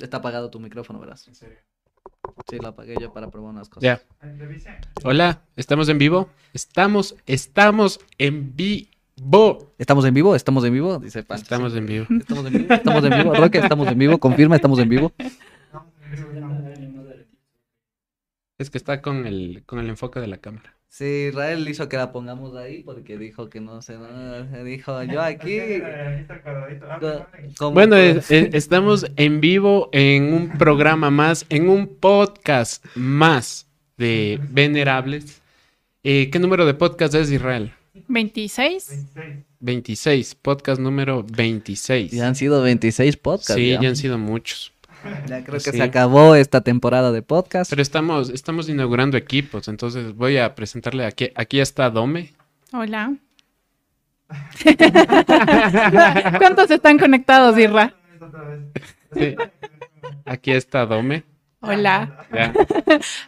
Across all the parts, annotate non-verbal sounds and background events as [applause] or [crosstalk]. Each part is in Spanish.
Está apagado tu micrófono, verás. En serio. Sí, lo apagué yo para probar unas cosas. Ya. Hola, ¿estamos en vivo? Estamos, estamos en vivo. ¿Estamos en vivo? ¿Estamos en vivo? Dice Pancho. Estamos en vivo. ¿Estamos en vivo? ¿Estamos en vivo? Roque, ¿estamos en vivo? Confirma, ¿estamos en vivo? Es que está con el, con el enfoque de la cámara. Sí, Israel hizo que la pongamos ahí porque dijo que no sé nada. Dijo, yo [laughs] aquí... Ah, co- Bueno, es- es- estamos en vivo en un programa más, en un podcast más de Venerables. Eh, ¿Qué número de podcast es Israel? 26. 26. 26, podcast número 26. Ya han sido 26 podcasts. Sí, ya. ya han sido muchos. Ya creo que Sí. se acabó esta temporada de podcast. Pero estamos, estamos inaugurando equipos, entonces voy a presentarle aquí. Aquí está Dome. Hola. [laughs] ¿Cuántos están conectados, Irra? Sí. Aquí está Dome. Hola. Ya.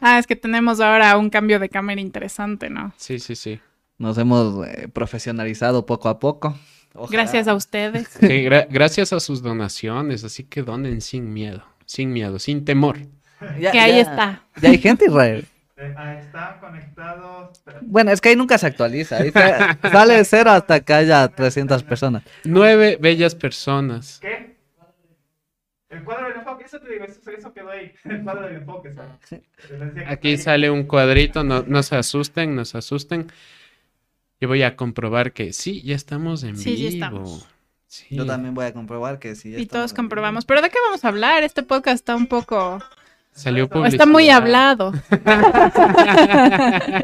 Ah, es que tenemos ahora un cambio de cámara interesante, ¿no? Sí, sí, sí. Nos hemos eh, profesionalizado poco a poco. Ojalá. Gracias a ustedes. [laughs] Sí, gra- gracias a sus donaciones, así que donen sin miedo, sin miedo, sin temor. Ya- Que ahí ya- está. Ya hay gente, Israel. Están conectados. Bueno, es que ahí nunca se actualiza. Ahí [laughs] sale de cero hasta que haya 300 personas. Nueve bellas personas. ¿Qué? El cuadro del enfoque, eso te digo, eso, eso quedó ahí. [laughs] El cuadro del enfoque, ¿sabes? Aquí sale un cuadrito, no, no se asusten, no se asusten. Yo voy a comprobar que sí, ya estamos en Sí, vivo. sí estamos. Sí. Yo también voy a comprobar que sí. ya Y estamos todos comprobamos. ¿Pero de qué vamos a hablar? Este podcast está un poco... Salió o Está muy publicidad. hablado. [laughs]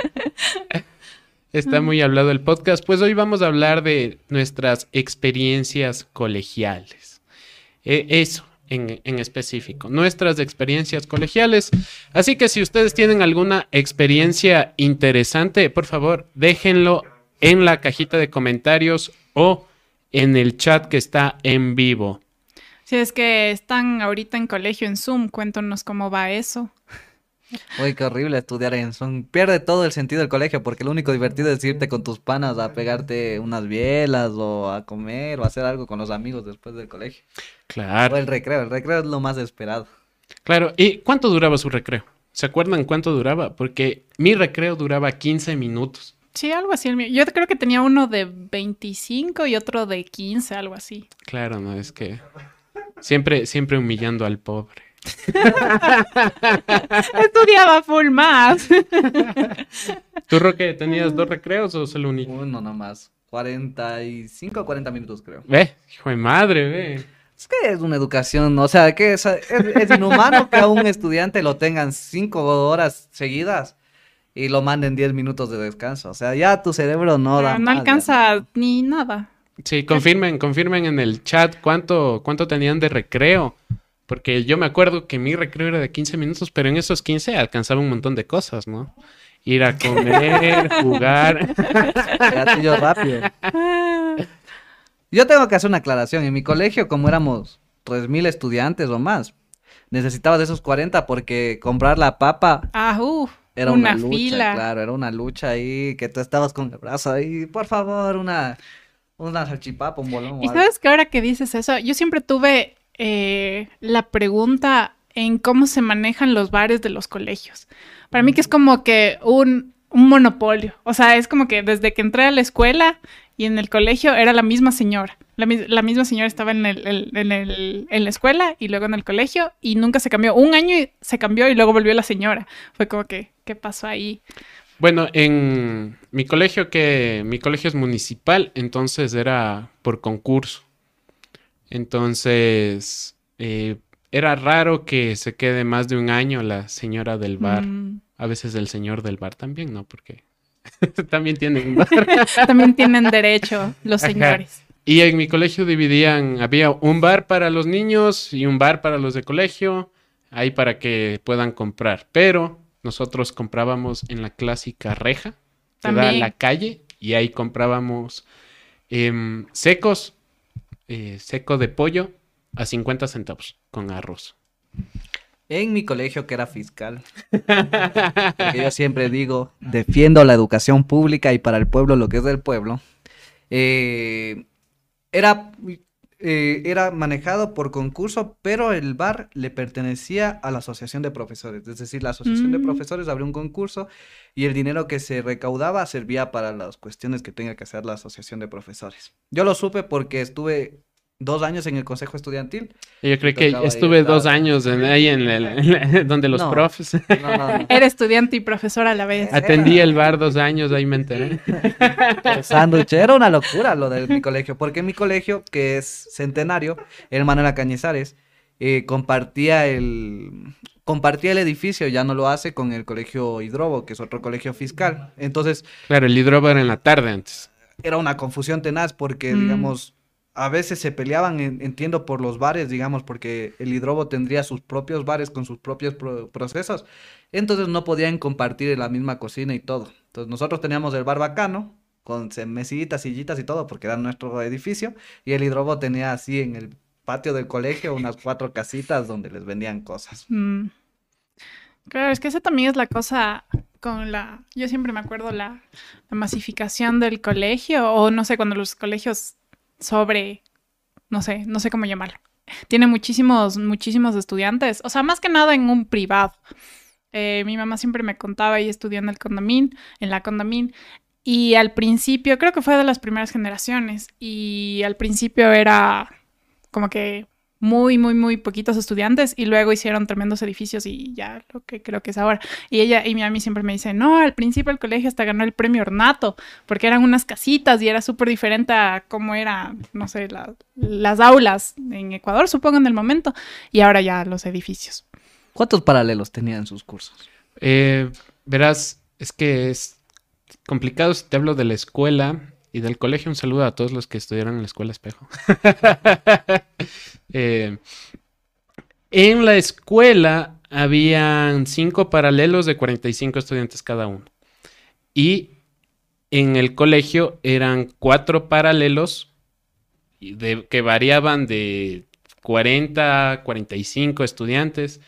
Está muy hablado el podcast. Pues hoy vamos a hablar de nuestras experiencias colegiales. Eh, eso en, en específico, nuestras experiencias colegiales. Así que si ustedes tienen alguna experiencia interesante, por favor, déjenlo en la cajita de comentarios o en el chat que está en vivo. Si es que están ahorita en colegio en Zoom, cuéntanos cómo va eso. Uy, qué horrible estudiar en Zoom. Pierde todo el sentido del colegio porque lo único divertido es irte con tus panas a pegarte unas bielas o a comer o a hacer algo con los amigos después del colegio. O Claro, el recreo. El recreo es lo más esperado. claro. ¿Y cuánto duraba su recreo? ¿Se acuerdan cuánto duraba? Porque mi recreo duraba 15 minutos. Sí, algo así. el mío. Yo creo que tenía uno de 25 y otro de 15, algo así. Claro, no, es que siempre, siempre humillando al pobre. [laughs] Estudiaba full más. ¿Tú, Roque, tenías dos recreos o solo un? Uno nomás. 45 o 40 minutos creo. Ve, hijo de madre, ve. Es que es una educación, o sea, que es, es, es inhumano que a un estudiante lo tengan 5 horas seguidas y lo manden 10 minutos de descanso. O sea, ya tu cerebro no da Pero no más, ya. alcanza ni nada. Sí, confirmen, confirmen en el chat cuánto, cuánto tenían de recreo. Porque yo me acuerdo que mi recreo era de 15 minutos, pero en esos 15 alcanzaba un montón de cosas, ¿no? Ir a comer, [laughs] jugar. Gatillo rápido. Yo tengo que hacer una aclaración. En mi colegio, como éramos 3.000 estudiantes o más, necesitabas esos 40 porque comprar la papa Ah, uff. Era una una, lucha. fila. Claro, era una lucha ahí que tú estabas con el brazo ahí. Por favor, una, una salchipapa, un bolón Y sabes que ahora que dices eso, yo siempre tuve eh, la pregunta en cómo se manejan los bares de los colegios. Para mí que es como que un, un monopolio. O sea, es como que desde que entré a la escuela y en el colegio era la misma señora. La, mis- la misma señora estaba en, el, el- en, el- en la escuela y luego en el colegio y nunca se cambió. Un año y se cambió y luego volvió la señora. Fue como que, ¿qué pasó ahí? Bueno, en mi colegio que mi colegio es municipal, entonces era por concurso. Entonces, eh, era raro que se quede más de un año la señora del bar. Mm, A veces el señor del bar también, ¿no? Porque [laughs] también tienen bar. [laughs] también tienen derecho los Ajá. señores. Y en mi colegio dividían, había un bar para los niños y un bar para los de colegio, ahí para que puedan comprar. Pero nosotros comprábamos en la clásica reja, que da la calle, y ahí comprábamos em, secos, eh, seco de pollo a 50 centavos con arroz. En mi colegio que era fiscal. [laughs] Porque yo siempre digo, defiendo la educación pública y para el pueblo lo que es del pueblo. Eh, era, eh, era manejado por concurso, pero el bar le pertenecía a la asociación de profesores. Es decir, la asociación de Mm. profesores abrió un concurso y el dinero que se recaudaba servía para las cuestiones que tenga que hacer la asociación de profesores. Yo lo supe porque estuve dos años en el consejo estudiantil. Yo creo que estuve dos años en- ahí en, el- en la- [laughs] donde los No. profes. No, no, no. [laughs] Era estudiante y profesor a la vez. [laughs] Atendí el bar dos años, ahí me enteré. El sándwich era una locura lo de mi colegio, porque mi colegio, que es centenario, el Manuela Cañizares, eh, compartía el compartía el edificio, ya no lo hace con el colegio Hidrobo, que es otro colegio fiscal. Entonces, Claro, el hidrobo era en la tarde antes. era una confusión tenaz porque, Mm. digamos, a veces se peleaban, en- entiendo, por los bares, digamos, porque el hidrobo tendría sus propios bares con sus propios pro- procesos. Entonces no podían compartir la misma cocina y todo. Entonces nosotros teníamos el bar bacano, con mesitas, sillitas y todo, porque era nuestro edificio, y el hidrobo tenía así en el patio del colegio unas cuatro casitas donde les vendían cosas. Mm. Claro, es que esa también es la cosa con la... Yo siempre me acuerdo la, la masificación del colegio, o no sé, cuando los colegios sobre... No sé, no sé cómo llamarlo. Tiene muchísimos, muchísimos estudiantes. O sea, más que nada en un privado. Eh, mi mamá siempre me contaba, ella estudió en el Condamín, en la Condamín, y al principio, creo que fue de las primeras generaciones, y al principio era como que muy, muy, muy poquitos estudiantes y luego hicieron tremendos edificios y ya lo que creo que es ahora. Y ella y mi mami siempre me dice, no, al principio el colegio hasta ganó el premio Ornato, porque eran unas casitas y era súper diferente a cómo era, no sé, la- las aulas en Ecuador, supongo, en el momento, y ahora ya los edificios. ¿Cuántos paralelos tenían sus cursos? Eh, verás, es que es complicado si te hablo de la escuela y del colegio. Un saludo a todos los que estudiaron en la escuela Espejo. [laughs] Eh, en la escuela habían cinco paralelos de 45 estudiantes cada uno. Y en el colegio eran cuatro paralelos que variaban de 40, 45 estudiantes.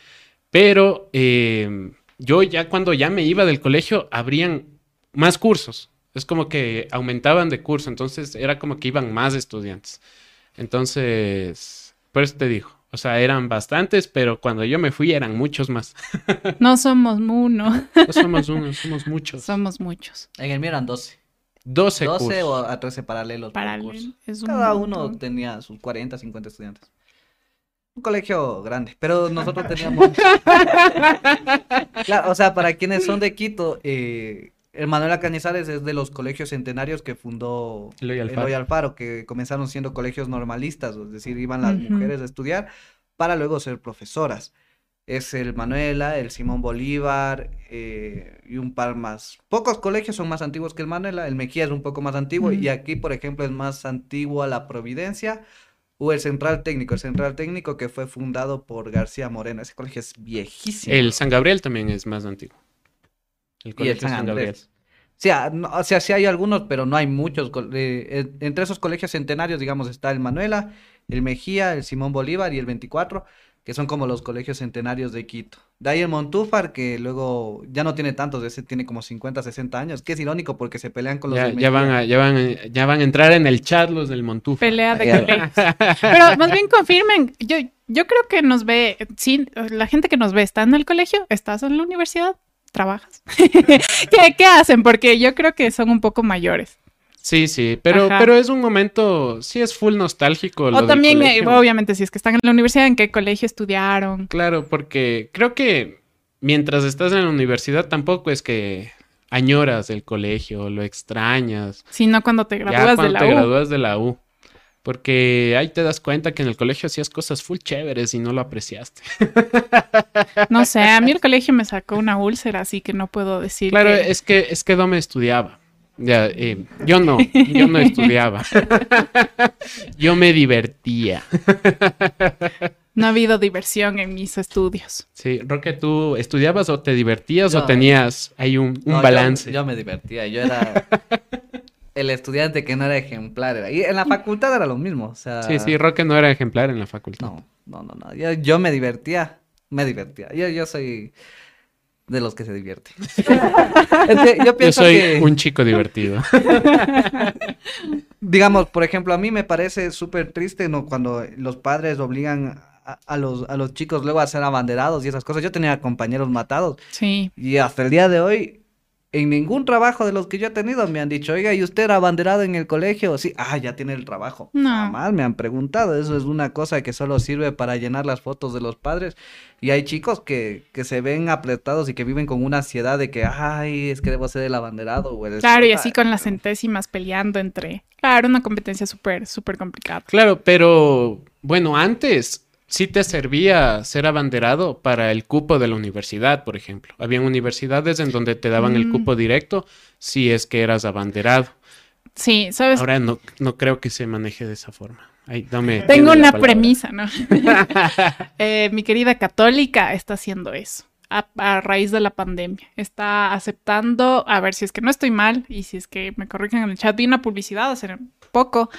Pero eh, yo ya cuando ya me iba del colegio, habrían más cursos. Es como que aumentaban de curso, entonces era como que iban más estudiantes. Entonces, por eso te digo, o sea, eran bastantes, pero cuando yo me fui eran muchos más. [laughs] No somos uno, No somos uno, somos muchos. somos muchos. En el mío eran 12. 12 12 cursos. o a 13 paralelos curso. es un Cada uno tenía sus 40, 50 estudiantes. Un colegio grande, pero nosotros teníamos... [laughs] Claro, o sea, para quienes son de Quito, eh, el Manuela Cañizares es de los colegios centenarios que fundó Eloy Alfaro. Eloy Alfaro, que comenzaron siendo colegios normalistas, es decir, iban las mujeres a estudiar para luego ser profesoras. Es el Manuela, el Simón Bolívar eh, y un par más. Pocos colegios son más antiguos que el Manuela, el Mejía es un poco más antiguo y aquí, por ejemplo, es más antigua la Providencia o el Central Técnico, el Central Técnico que fue fundado por García Moreno. Ese colegio es viejísimo. El San Gabriel también es más antiguo. El y el colegio San. Andrés. O sea, no- o sea, sí hay algunos, pero no hay muchos. eh, entre esos colegios centenarios, digamos, está el Manuela, el Mejía, el Simón Bolívar y el 24, que son como los colegios centenarios de Quito. De ahí el Montúfar, que luego ya no tiene tantos, ese tiene como 50, 60 años, que es irónico porque se pelean con los Ya, del ya van a, ya, van, a- ya van a entrar en el chat los del Montufa. Pelea de colegios. [laughs] Pero más bien confirmen, yo, yo creo que nos ve, sí, la gente que nos ve está en el colegio, estás en la universidad, trabajas. [laughs] ¿Qué, qué hacen? Porque yo creo que son un poco mayores. Sí, sí, pero, Ajá. pero es un momento, sí es full nostálgico. O también, eh, obviamente, si es que están en la universidad, ¿en qué colegio estudiaron? Claro, porque creo que mientras estás en la universidad tampoco es que añoras el colegio, lo extrañas. Sino cuando te ya gradúas de cuando la te U. gradúas de la U. Porque ahí te das cuenta que en el colegio hacías cosas full chéveres y no lo apreciaste. [laughs] No sé, a mí el colegio me sacó una úlcera, así que no puedo decir Claro, que- es que es que no me estudiaba. Ya, eh, yo no, yo no estudiaba. [laughs] yo me divertía. [laughs] no ha habido diversión en mis estudios. Sí, Roque, ¿tú estudiabas o te divertías o tenías ahí un, un No, yo- balance? Yo, me divertía, yo era el estudiante que no era ejemplar. era- Y en la facultad era lo mismo, o sea... Sí, sí, Roque no era ejemplar en la facultad. No, no, no, no. Yo, yo me divertía, me divertía. Yo, yo soy... de los que se divierte. [laughs] Es que yo Yo pienso soy que, un chico divertido. [laughs] digamos, por ejemplo, a mí me parece súper triste, ¿no? Cuando los padres obligan a, a los, a los chicos luego a ser abanderados y esas cosas. Yo tenía compañeros matados Sí. y hasta el día de hoy, en ningún trabajo de los que yo he tenido me han dicho, oiga, ¿y usted era abanderado en el colegio? Sí, ah, ya tiene el trabajo. No. Jamás me han preguntado. Eso es una cosa que solo sirve para llenar las fotos de los padres. Y hay chicos que, que se ven apretados y que viven con una ansiedad de que, ay, es que debo ser el abanderado. O el Claro, y escolta". así con las centésimas peleando entre. Claro, una competencia súper, súper complicada. Claro, pero bueno, antes sí te servía ser abanderado para el cupo de la universidad, por ejemplo. Habían universidades en donde te daban el Mm. cupo directo si es que eras abanderado. Sí, ¿sabes? Ahora no, no creo que se maneje de esa forma. Ay, dame, Tengo una palabra. premisa, ¿no? [laughs] [laughs] Eh, mi querida católica está haciendo eso a, a raíz de la pandemia. Está aceptando, a ver si es que no estoy mal y si es que me corrigen en el chat, vi una publicidad hace poco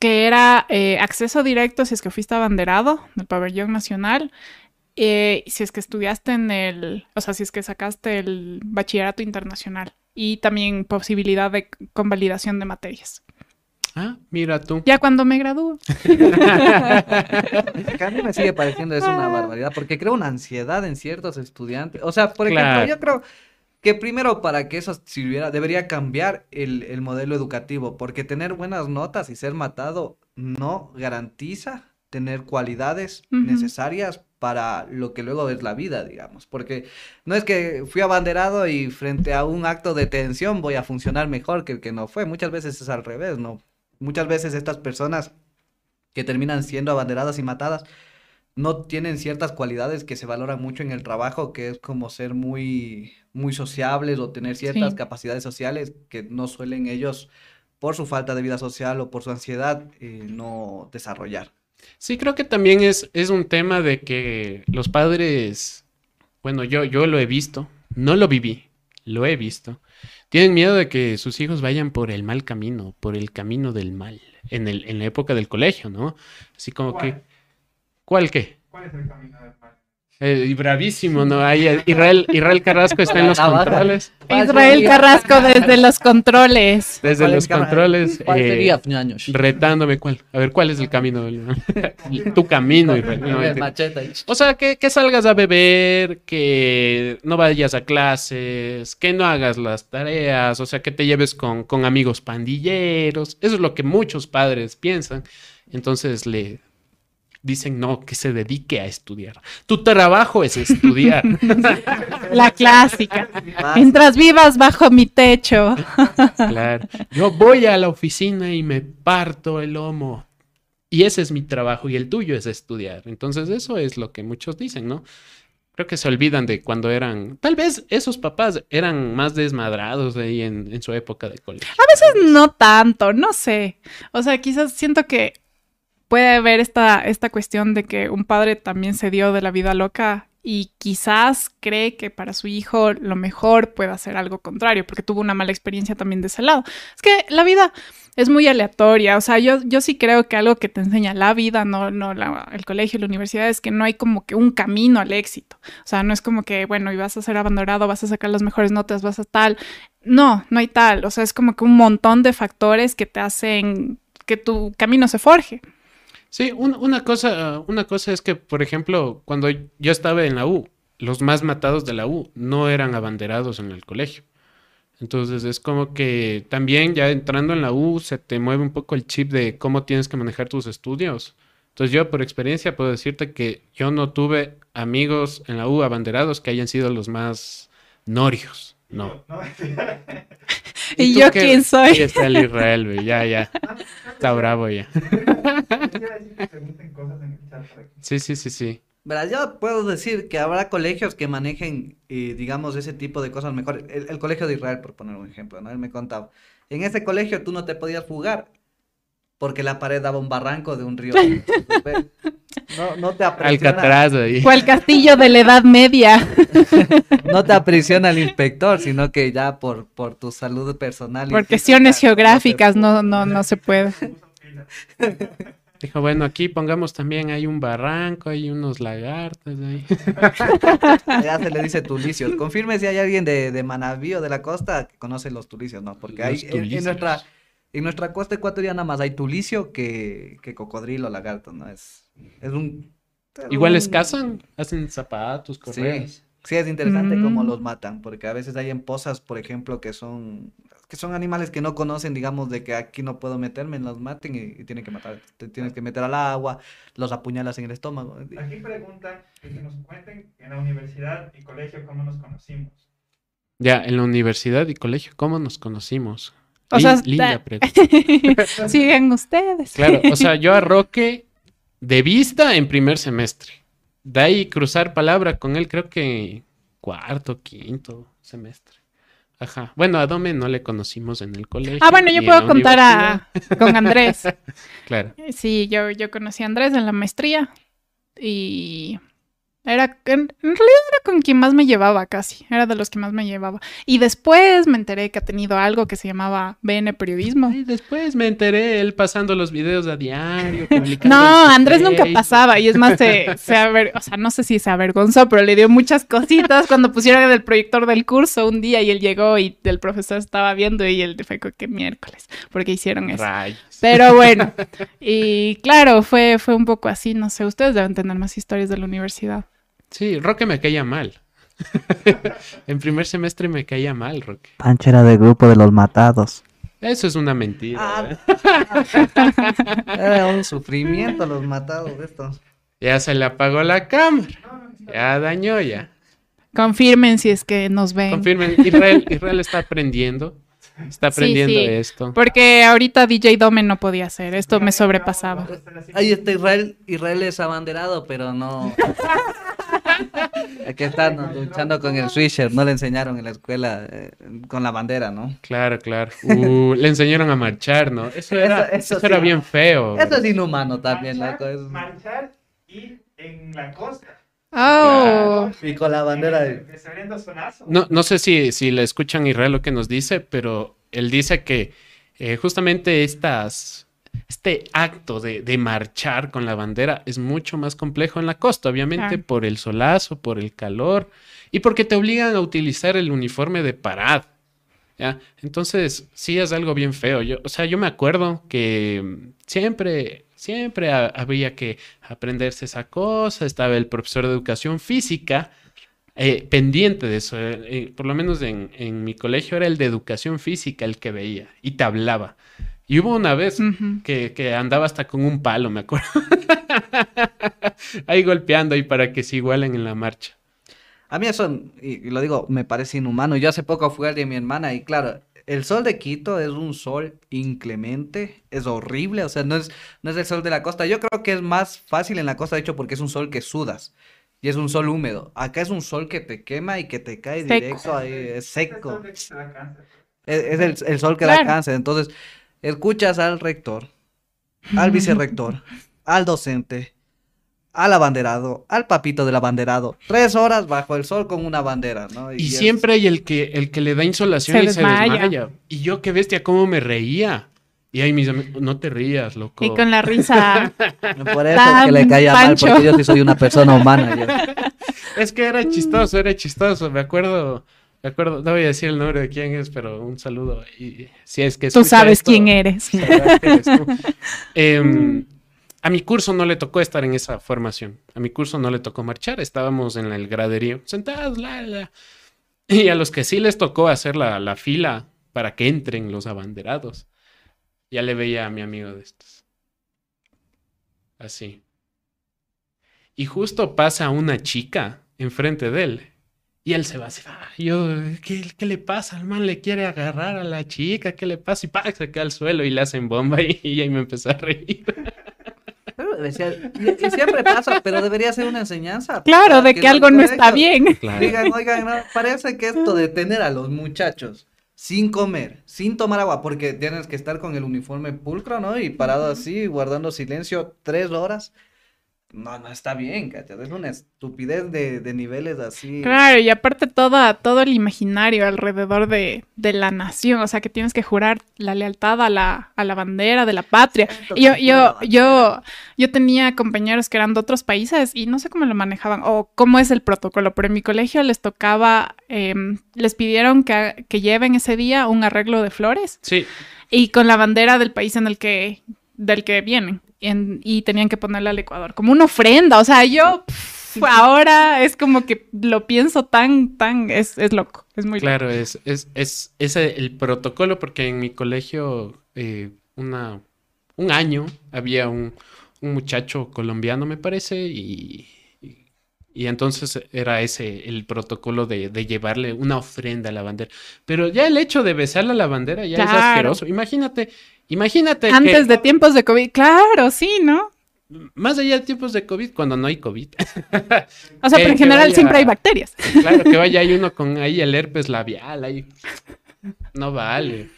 que era eh, acceso directo si es que fuiste abanderado del pabellón nacional. eh, si es que estudiaste en el, o sea, si es que sacaste el bachillerato internacional y también posibilidad de convalidación de materias. Ah, mira tú. Ya cuando me gradúo. [laughs] A mí me sigue pareciendo eso una barbaridad, porque crea una ansiedad en ciertos estudiantes. O sea, por Claro. ejemplo, yo creo que primero para que eso sirviera, debería cambiar el, el modelo educativo, porque tener buenas notas y ser matado no garantiza tener cualidades necesarias para lo que luego es la vida, digamos. Porque no es que fui abanderado y frente a un acto de tensión voy a funcionar mejor que el que no fue. Muchas veces es al revés, ¿no? Muchas veces estas personas que terminan siendo abanderadas y matadas no tienen ciertas cualidades que se valoran mucho en el trabajo, que es como ser muy, muy sociables o tener ciertas Sí. capacidades sociales que no suelen ellos, por su falta de vida social o por su ansiedad, eh, no desarrollar. Sí, creo que también es, es un tema de que los padres, bueno, yo, yo lo he visto, no lo viví, lo he visto. Tienen miedo de que sus hijos vayan por el mal camino, por el camino del mal, en el, en la época del colegio, ¿no? Así como que, ¿Cuál? ¿cuál qué? ¿Cuál es el camino del mal? Eh, y bravísimo, ¿no? Ahí eh, Israel, Israel Carrasco está en los controles. Israel Carrasco desde los controles. Desde ¿Cuál es los controles. ¿Cuál eh, retándome cuál. A ver, ¿cuál es el camino? del- [laughs] tu camino, Israel. No, ahí. O sea, que, que salgas a beber, que no vayas a clases, que no hagas las tareas, o sea, que te lleves con, con amigos pandilleros. Eso es lo que muchos padres piensan. Entonces le dicen, no, que se dedique a estudiar. Tu trabajo es estudiar. [laughs] La clásica. Mientras vivas bajo mi techo. Claro. Yo voy a la oficina y me parto el lomo. Y ese es mi trabajo y el tuyo es estudiar. Entonces eso es lo que muchos dicen, ¿no? Creo que se olvidan de cuando eran... Tal vez esos papás eran más desmadrados ahí en, en su época de colegio. A veces no tanto, no sé. O sea, quizás siento que puede haber esta, esta cuestión de que un padre también se dio de la vida loca y quizás cree que para su hijo lo mejor puede hacer algo contrario, porque tuvo una mala experiencia también de ese lado. Es que la vida es muy aleatoria, o sea, yo, yo sí creo que algo que te enseña la vida, no, no la- el colegio, la universidad, es que no hay como que un camino al éxito. O sea, no es como que, bueno, y vas a ser abandonado, vas a sacar las mejores notas, vas a tal. No, no hay tal. O sea, es como que un montón de factores que te hacen que tu camino se forje. Sí, un- una cosa, una cosa es que, por ejemplo, cuando yo estaba en la U, los más matados de la U no eran abanderados en el colegio. Entonces es como que también ya entrando en la U se te mueve un poco el chip de cómo tienes que manejar tus estudios. Entonces yo por experiencia puedo decirte que yo no tuve amigos en la U abanderados que hayan sido los más norios. No. [laughs] ¿Y yo qué? quién soy? Ahí está el Israel, güey. Ya, ya. [laughs] Está bravo ya. Quisiera decir que pregunten cosas en el chat por aquí. Sí, sí, sí, sí. Verás, yo puedo decir que habrá colegios que manejen, eh, digamos, ese tipo de cosas mejor. El, el colegio de Israel, por poner un ejemplo, ¿no? Él me contaba. En ese colegio tú no te podías fugar porque la pared daba un barranco de un río. [laughs] No, no te aprisiona, Alcatraz. Fue el castillo de la Edad Media. [laughs] no te aprisiona el inspector, sino que ya por, por tu salud personal. Por cuestiones geográficas no, no, no se puede. [laughs] Dijo, bueno, aquí pongamos también, hay un barranco, hay unos lagartos ahí. Ya se le dice tulicios. Confirme si hay alguien de, de Manaví o de la costa que conoce los tulicios, ¿no? Porque hay Los en, en nuestra en nuestra costa ecuatoriana más hay tulicio que, que cocodrilo, lagarto, ¿no? Es, es un... es Igual les un- cazan, hacen zapatos, correas. Sí, sí, es interesante cómo Mm. los matan, porque a veces hay en pozas, por ejemplo, que son que son animales que no conocen, digamos, de que aquí no puedo meterme, los maten y, y tienen que matar. Te tienes que meter al agua, los apuñalas en el estómago. Aquí preguntan que nos cuenten en la universidad y colegio cómo nos conocimos. Ya, en la universidad y colegio, ¿cómo nos conocimos? O sea, linda está- [laughs] pregunta. Sigan ustedes. Claro, o sea, yo a [laughs] Roque de vista en primer semestre. De ahí cruzar palabra con él, creo que cuarto, quinto semestre. Ajá. Bueno, a Dome no le conocimos en el colegio. Ah, bueno, yo puedo contar a, con Andrés. [laughs] Claro. Sí, yo, yo conocí a Andrés en la maestría y era, en, en realidad era con quien más me llevaba casi, era de los que más me llevaba. Y después me enteré que ha tenido algo que se llamaba BN Periodismo. Y después me enteré él pasando los videos a diario, [laughs] publicando No, Andrés nunca pasaba y es más, se, se aver- o sea, no sé si se avergonzó, pero le dio muchas cositas cuando pusieron el proyector del curso un día y él llegó y el profesor estaba viendo y él fue como que miércoles, porque hicieron eso. Rayos. Pero bueno, [laughs] y claro, fue, fue un poco así, no sé, ustedes deben tener más historias de la universidad. Sí, Roque me caía mal. [laughs] en primer semestre me caía mal, Roque. Pancho era del grupo de los matados. Eso es una mentira. Ah. ¿eh? [laughs] Era un sufrimiento los matados de estos. Ya se le apagó la cámara. Ya dañó ya. Confirmen si es que nos ven. Confirmen, Israel, Israel está aprendiendo. Está Sí, aprendiendo sí. esto. Porque ahorita DJ Dome no podía hacer, esto me sobrepasaba. Ahí está Israel. Israel es abanderado, pero no. [laughs] [laughs] Aquí están luchando con el switcher. No le enseñaron en la escuela eh, con la bandera, ¿no? Claro, claro. Uh, le enseñaron a marchar, ¿no? Eso era, Eso- eso eso era sí. bien feo. Eso es inhumano también. Marchar, marchar y en la costa. Oh, Y con la bandera. de-. No, no sé si, si le escuchan Israel lo que nos dice, pero él dice que eh, justamente estas, este acto de, de marchar con la bandera es mucho más complejo en la costa, obviamente por el solazo, por el calor y porque te obligan a utilizar el uniforme de parad. ¿ya? Entonces, sí es algo bien feo. Yo, o sea, yo me acuerdo que siempre, siempre ha- había que aprenderse esa cosa. Estaba el profesor de educación física eh, pendiente de eso. eh, eh, por lo menos en, en mi colegio era el de educación física el que veía y te hablaba. Y hubo una vez que, que andaba hasta con un palo, me acuerdo. [laughs] ahí golpeando ahí para que se igualen en la marcha. A mí eso, y, y lo digo, me parece inhumano. Yo hace poco fui al de mi hermana y claro, el sol de Quito es un sol inclemente, es horrible, o sea, no es, no es el sol de la costa. Yo creo que es más fácil en la costa, de hecho, porque es un sol que sudas y es un sol húmedo. Acá es un sol que te quema y que te cae Seco. directo ahí, es seco. sol de que te da cáncer. Es, es el, el sol que da cáncer. Entonces, escuchas al rector, al vicerrector, al docente, al abanderado, al papito del abanderado, tres horas bajo el sol con una bandera, ¿no? Y siempre hay el que, el que le da insolación Se y se desmaya. Y yo, qué bestia, cómo me reía. Y ahí mis amigos, no te rías, loco. Y con la risa. [laughs] Por eso es que le caía mal, porque yo sí soy una persona humana. yo. [laughs] Es que era chistoso, era chistoso. Me acuerdo, me acuerdo, no voy a decir el nombre de quién es, pero un saludo. Y si es que Tú sabes esto, quién eres. tú. [laughs] Em, a mi curso no le tocó estar en esa formación. A mi curso no le tocó marchar. Estábamos en el graderío, sentados, la, la. Y a los que sí les tocó hacer la, la fila para que entren los abanderados, ya le veía a mi amigo de estos. Así. Y justo pasa una chica enfrente de él. Y él se va así, "Ah, yo, ¿qué, qué le pasa? El man le quiere agarrar a la chica, ¿qué le pasa? Y pa, se cae al suelo y le hacen bomba y, y ahí me empezó a reír. Pero decía- y, y siempre pasa, pero debería ser una enseñanza. Claro, de que algo no está bien. Digan, oigan, no, parece que esto de tener a los muchachos sin comer, sin tomar agua, porque tienes que estar con el uniforme pulcro, ¿no? Y parado así, guardando silencio tres horas. No, no está bien, ¿cachai? Es una estupidez de, de niveles así. Claro, y aparte toda, todo el imaginario alrededor de, de la nación, o sea, que tienes que jurar la lealtad a la, a la bandera de la patria. Exacto, yo, yo, yo, yo tenía compañeros que eran de otros países y no sé cómo lo manejaban o cómo es el protocolo, pero en mi colegio les tocaba, em, les pidieron que, que lleven ese día un arreglo de flores Sí, y con la bandera del país en el que, del que vienen. En- y tenían que ponerla al Ecuador, como una ofrenda. O sea, yo [laughs] ahora es como que lo pienso tan, tan, es, es loco, es muy loco. claro, es, es, es, es el protocolo porque en mi colegio eh, una, un año había un, un muchacho colombiano, me parece, y, y, entonces era ese el protocolo de, de llevarle una ofrenda a la bandera. Pero ya el hecho de besarle a la bandera ya es asqueroso. Imagínate, imagínate que Antes de tiempos de COVID, claro, sí, ¿no? más allá de tiempos de COVID, cuando no hay COVID, O sea, [laughs] Eh, pero en general vaya- siempre hay bacterias. claro que vaya ahí uno [laughs] con ahí el herpes labial, ahí no vale.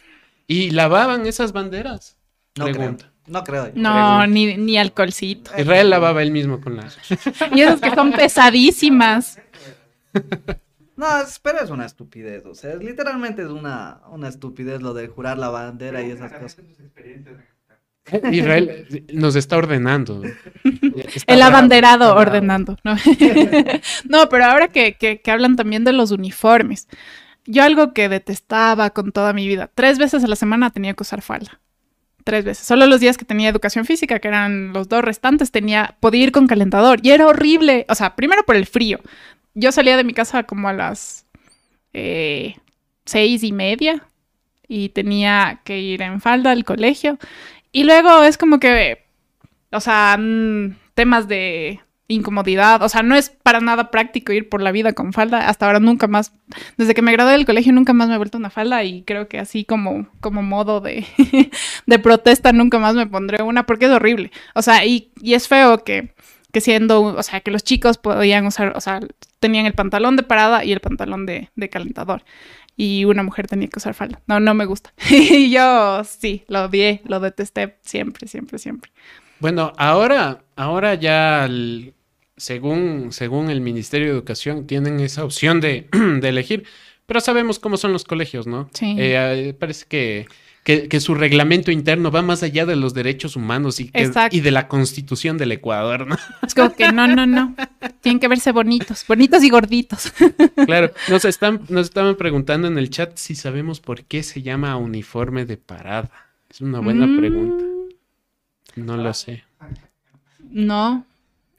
Y lavaban esas banderas. No Pregunta. creo. No creo. No, ni, ni alcoholcito. Israel lavaba él mismo con las. [laughs] Y esas que son pesadísimas. [laughs] No, pero es una estupidez. O sea, es- literalmente es una, una estupidez lo de jurar la bandera y esas cosas. [laughs] Israel nos está ordenando. Está El abanderado bravo. ordenando. ¿no? no, pero ahora que, que- que hablan también de los uniformes. Yo algo que detestaba con toda mi vida. Tres veces a la semana tenía que usar falda. Tres veces. Solo los días que tenía educación física, que eran los dos restantes, tenía, podía ir con calentador. Y era horrible. O sea, primero por el frío. Yo salía de mi casa como a las eh, seis y media y tenía que ir en falda al colegio. Y luego es como que, o sea, mm, temas de incomodidad, o sea, no es para nada práctico ir por la vida con falda. Hasta ahora nunca más, desde que me gradué del colegio nunca más me he vuelto una falda y creo que así como, como modo de, [laughs] de protesta nunca más me pondré una porque es horrible. O sea, y, y es feo que, que siendo, o sea, que los chicos podían usar, o sea, tenían el pantalón de parada y el pantalón de, de calentador. Y una mujer tenía que usar falda. No, no me gusta. [laughs] y yo sí, lo odié, lo detesté siempre, siempre, siempre. Bueno, ahora, ahora ya, el- según, según el Ministerio de Educación, tienen esa opción de, [clears throat] de elegir, pero sabemos cómo son los colegios, ¿no? Sí. Eh, eh, parece que, que, que su reglamento interno va más allá de los derechos humanos y, que- Exacto. y de la constitución del Ecuador, ¿no? [laughs] Es como que no, no, no. Tienen que verse bonitos, bonitos y gorditos. [laughs] Claro, nos están, nos estaban preguntando en el chat si sabemos por qué se llama uniforme de parada. Es una buena Mm, pregunta. No lo sé. No,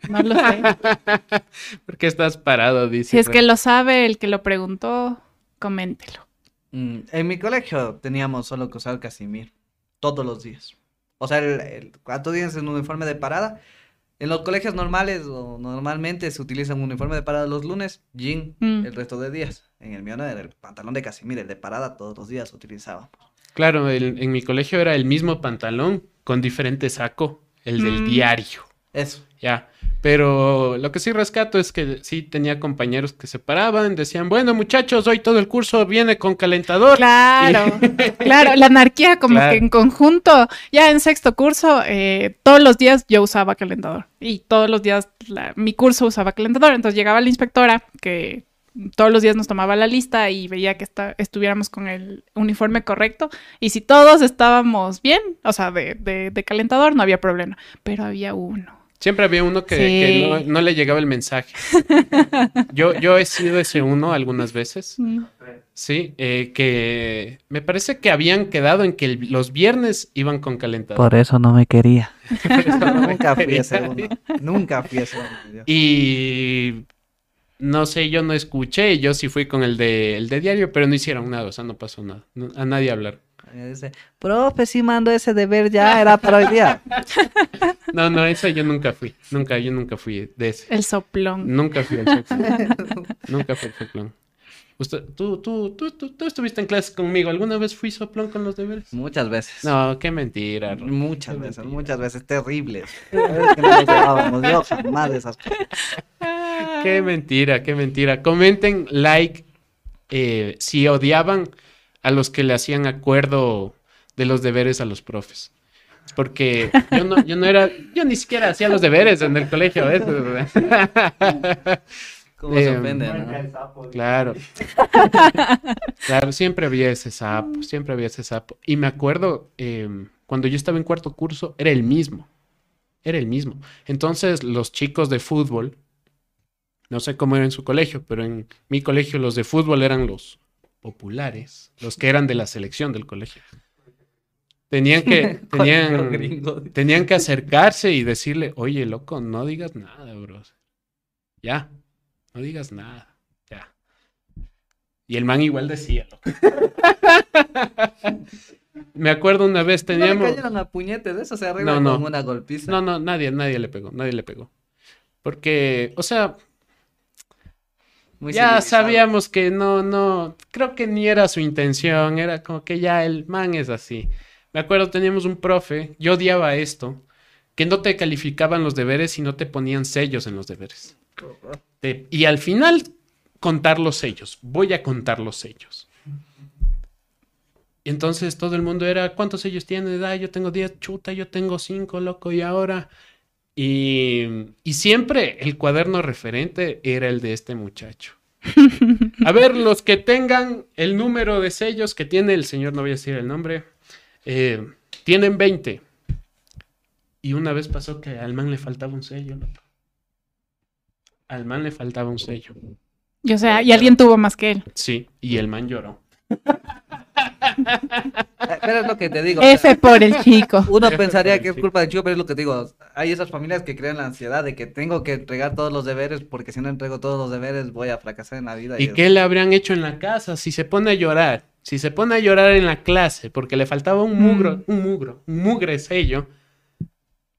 no lo sé. [laughs] ¿Por qué estás parado? Dice. Si es que lo sabe el que lo preguntó, coméntelo. Mm, En mi colegio teníamos solo que usar casimir todos los días. O sea, el, el- cuando tú tienes un uniforme de parada, en los colegios normales o normalmente se utiliza un uniforme de parada los lunes, jean Mm. el resto de días. En el mío no era el pantalón de casimir, el de parada todos los días utilizaba. Claro, el- en mi colegio era el mismo pantalón con diferente saco, el del Mm. diario. Eso. Ya. Pero lo que sí rescato es que sí tenía compañeros que se paraban, decían, bueno muchachos, hoy todo el curso viene con calentador. Claro, [laughs] claro, la anarquía como Claro. que en conjunto, ya en sexto curso, eh, todos los días yo usaba calentador y todos los días la- mi curso usaba calentador, entonces llegaba la inspectora que todos los días nos tomaba la lista y veía que esta- estuviéramos con el uniforme correcto y si todos estábamos bien, o sea, de, de- de calentador no había problema, pero había uno. Siempre había uno que, Sí. que no, no le llegaba el mensaje. [laughs] Yo, yo he sido ese uno algunas veces. Sí, eh, que me parece que habían quedado en que el- los viernes iban con calentador. eso no me quería. [laughs] Por eso no me Nunca fui quería. ese uno. Nunca fui ese uno. Y no sé, yo no escuché, yo sí fui con el de, el de diario, pero no hicieron nada, o sea, no pasó nada. No- a nadie hablar. Y dice, profe, sí mando ese deber ya, era para hoy día. [laughs] No, no, ese yo nunca fui. Nunca, yo nunca fui de ese. El soplón. Nunca fui al [laughs] soplón. Nunca fui al soplón. Usted, tú, tú, tú, tú, tú estuviste en clase conmigo. ¿Alguna vez fui soplón con los deberes? Muchas veces. No, qué mentira. Muchas Qué veces, mentira. muchas veces, [laughs] llevábamos, yo jamás de esas cosas. Qué mentira, qué mentira. Comenten like eh, si odiaban a los que le hacían acuerdo de los deberes a los profes. Porque yo no, yo no era, yo ni siquiera hacía los deberes en el colegio. [laughs] ¿Cómo se ofende, Marca no? el sapo. Claro. Claro, siempre había ese sapo, siempre había ese sapo. Y me acuerdo, em, cuando yo estaba en cuarto curso, era el mismo. Era el mismo. Entonces, los chicos de fútbol, no sé cómo era en su colegio, pero en mi colegio los de fútbol eran los populares, los que eran de la selección del colegio. Tenían que, [laughs] tenían, tenían que acercarse y decirle, oye, loco, no digas nada, bro. Ya, no digas nada. Ya. Y el man igual decía, loco. [laughs] Me acuerdo una vez No le teníamos. cayeron a puñetes, eso se arregla No, no. con una golpiza. No, no, nadie, nadie le pegó, nadie le pegó. Porque, o sea, Muy ya sabíamos que no, no, creo que ni era su intención, era como que ya el man es así. Me acuerdo, teníamos un profe, yo odiaba esto, que no te calificaban los deberes y no te ponían sellos en los deberes. Te- y al final, contar los sellos. Voy a contar los sellos. Y entonces todo el mundo era, ¿cuántos sellos tienes? Ah, yo tengo 10, chuta, yo tengo 5, loco, y ahora... Y, y siempre el cuaderno referente era el de este muchacho. A ver, los que tengan el número de sellos que tiene el señor, no voy a decir el nombre, eh, tienen 20. Y una vez pasó que al man le faltaba un sello. Al man le faltaba un sello. Y, o sea, y alguien tuvo más que él. Sí, y el man lloró. Pero es lo que te digo. o sea, F por el chico. Uno F pensaría que es culpa del chico, pero es lo que te digo. Hay esas familias que crean la ansiedad de que tengo que entregar todos los deberes porque si no entrego todos los deberes voy a fracasar en la vida. ¿Y qué le habrían hecho en la casa si se pone a llorar? Si se pone a llorar en la clase porque le faltaba un mugro, un mugro, un mugre sello,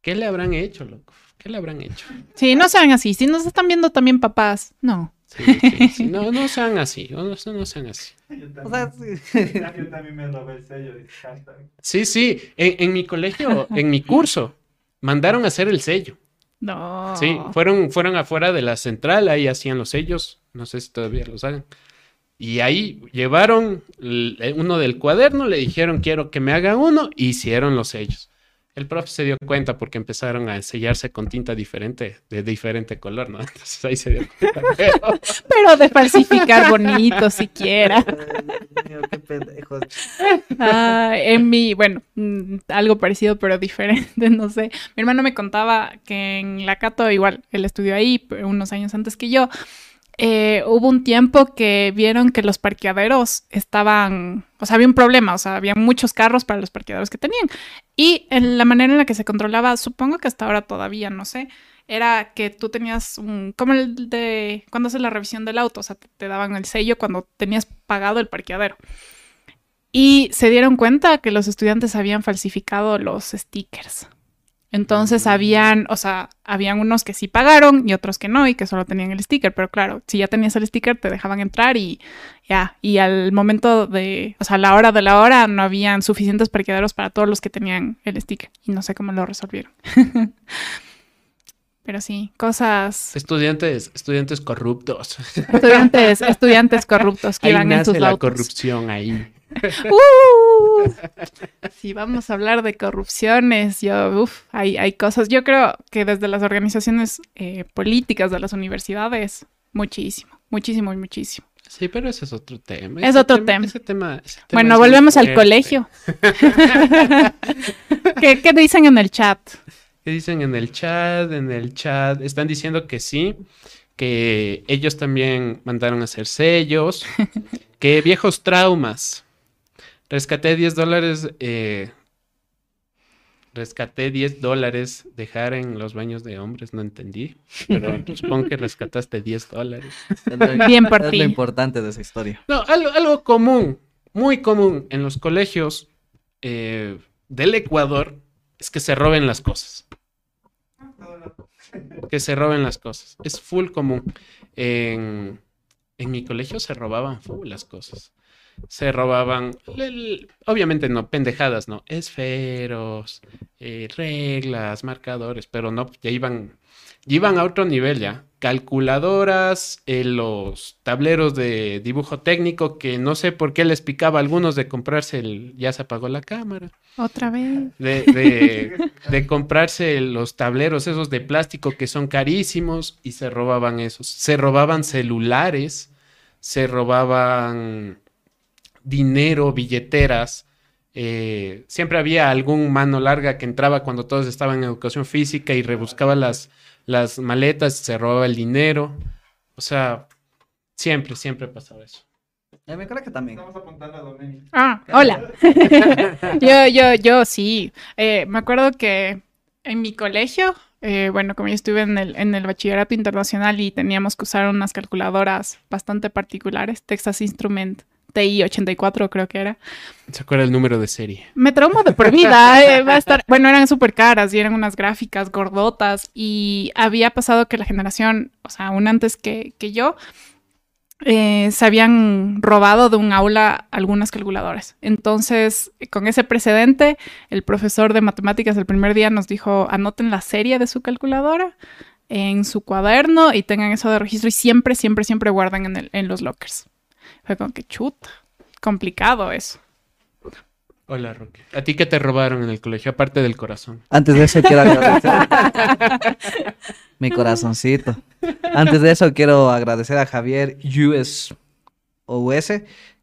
¿qué le habrán hecho, loco? ¿Qué le habrán hecho? Sí, no sean así. Si nos están viendo también papás, no. Sí, sí, sí. [laughs] No, no sean así, no, no sean así. Yo también, O sea, sí. [laughs] yo también me robé el sello. Sí, sí, en, en mi colegio, en mi curso, mandaron a hacer el sello. No. Sí, fueron, fueron afuera de la central, ahí hacían los sellos, no sé si todavía los hagan. Y ahí llevaron l- uno del cuaderno, le dijeron quiero que me haga uno, y hicieron los sellos. El profe se dio cuenta porque empezaron a sellarse con tinta diferente, de diferente color, ¿no? [laughs] Entonces ahí se dio cuenta. [laughs] Pero, Pero de falsificar bonito siquiera. Ay, Dios mío, qué pendejos. Ah, en mi, bueno, mm, algo parecido pero diferente, [laughs] no sé. Mi hermano me contaba que en la Cato, igual, él estudió ahí unos años antes que yo, eh, hubo un tiempo que vieron que los parqueaderos estaban, o sea, había un problema, o sea, había muchos carros para los parqueaderos que tenían. Y en la manera en la que se controlaba, supongo que hasta ahora todavía, no sé, era que tú tenías un, como el de, cuando haces la revisión del auto, o sea, te, te daban el sello cuando tenías pagado el parqueadero. Y se dieron cuenta que los estudiantes habían falsificado los stickers. Entonces habían, o sea, habían unos que sí pagaron y otros que no y que solo tenían el sticker, pero claro, si ya tenías el sticker te dejaban entrar y ya, y al momento de, o sea, a la hora de la hora no habían suficientes parqueaderos para todos los que tenían el sticker y no sé cómo lo resolvieron. [laughs] pero sí, cosas, estudiantes, estudiantes corruptos. estudiantes, [laughs] estudiantes corruptos que Ahí iban en nace sus la autos. corrupción ahí. [laughs] ¡Uh! Si vamos a hablar de corrupciones, yo, uf, hay, hay cosas. Yo creo que desde las organizaciones eh, políticas de las universidades, muchísimo, muchísimo y muchísimo. Sí, pero ese es otro tema. Es Ese otro tema. ese tema- ese Bueno, volvemos al colegio. [laughs] [laughs] ¿Qué, ¿Qué dicen en el chat? ¿Qué dicen en el chat? En el chat están diciendo que sí, que ellos también mandaron a hacer sellos, que viejos traumas. Rescaté 10 dólares, eh, rescaté 10 dólares dejar en los baños de hombres, no entendí, pero [laughs] supongo que rescataste 10 dólares. [laughs] Bien por es lo importante de esa historia. No, algo, algo común, muy común en los colegios eh, del Ecuador es que se roben las cosas. Que se roben las cosas. Es full común. En, en mi colegio se robaban full las cosas. Se robaban, obviamente no, pendejadas, no, esferos, eh, reglas, marcadores, pero no, ya iban, ya iban a otro nivel ya. calculadoras, eh, los tableros de dibujo técnico, que no sé por qué les picaba a algunos de comprarse el... Ya se apagó la cámara. Otra vez. De, de, de comprarse los tableros esos de plástico que son carísimos y se robaban esos. Se robaban celulares, se robaban dinero, billeteras. Eh, siempre había algún mano larga que entraba cuando todos estaban en educación física y rebuscaba las, las maletas, se robaba el dinero. O sea, siempre, siempre pasaba eso. En mi colegio también. Estamos apuntando a Domeni. Ah, hola. [laughs] yo, yo, yo sí. Eh, me acuerdo que en mi colegio, eh, bueno, como yo estuve en el, en el bachillerato internacional y teníamos que usar unas calculadoras bastante particulares, Texas Instrument TI 84 creo que era. ¿Se acuerda el número de serie? Me traumó de por vida. [laughs] eh, va a estar, bueno, eran súper caras y eran unas gráficas gordotas y había pasado que la generación, o sea, aún antes que, que yo, eh, se habían robado de un aula algunas calculadoras. Entonces, con ese precedente, el profesor de matemáticas el primer día nos dijo, anoten la serie de su calculadora en su cuaderno y tengan eso de registro y siempre, siempre, siempre guardan en, el- en los lockers. Fue como que chuta, complicado eso. Hola, Roque. ¿A ti qué te robaron en el colegio, aparte del corazón? Antes de eso quiero agradecer. [laughs] Mi corazoncito. Antes de eso quiero agradecer a Javier US OUS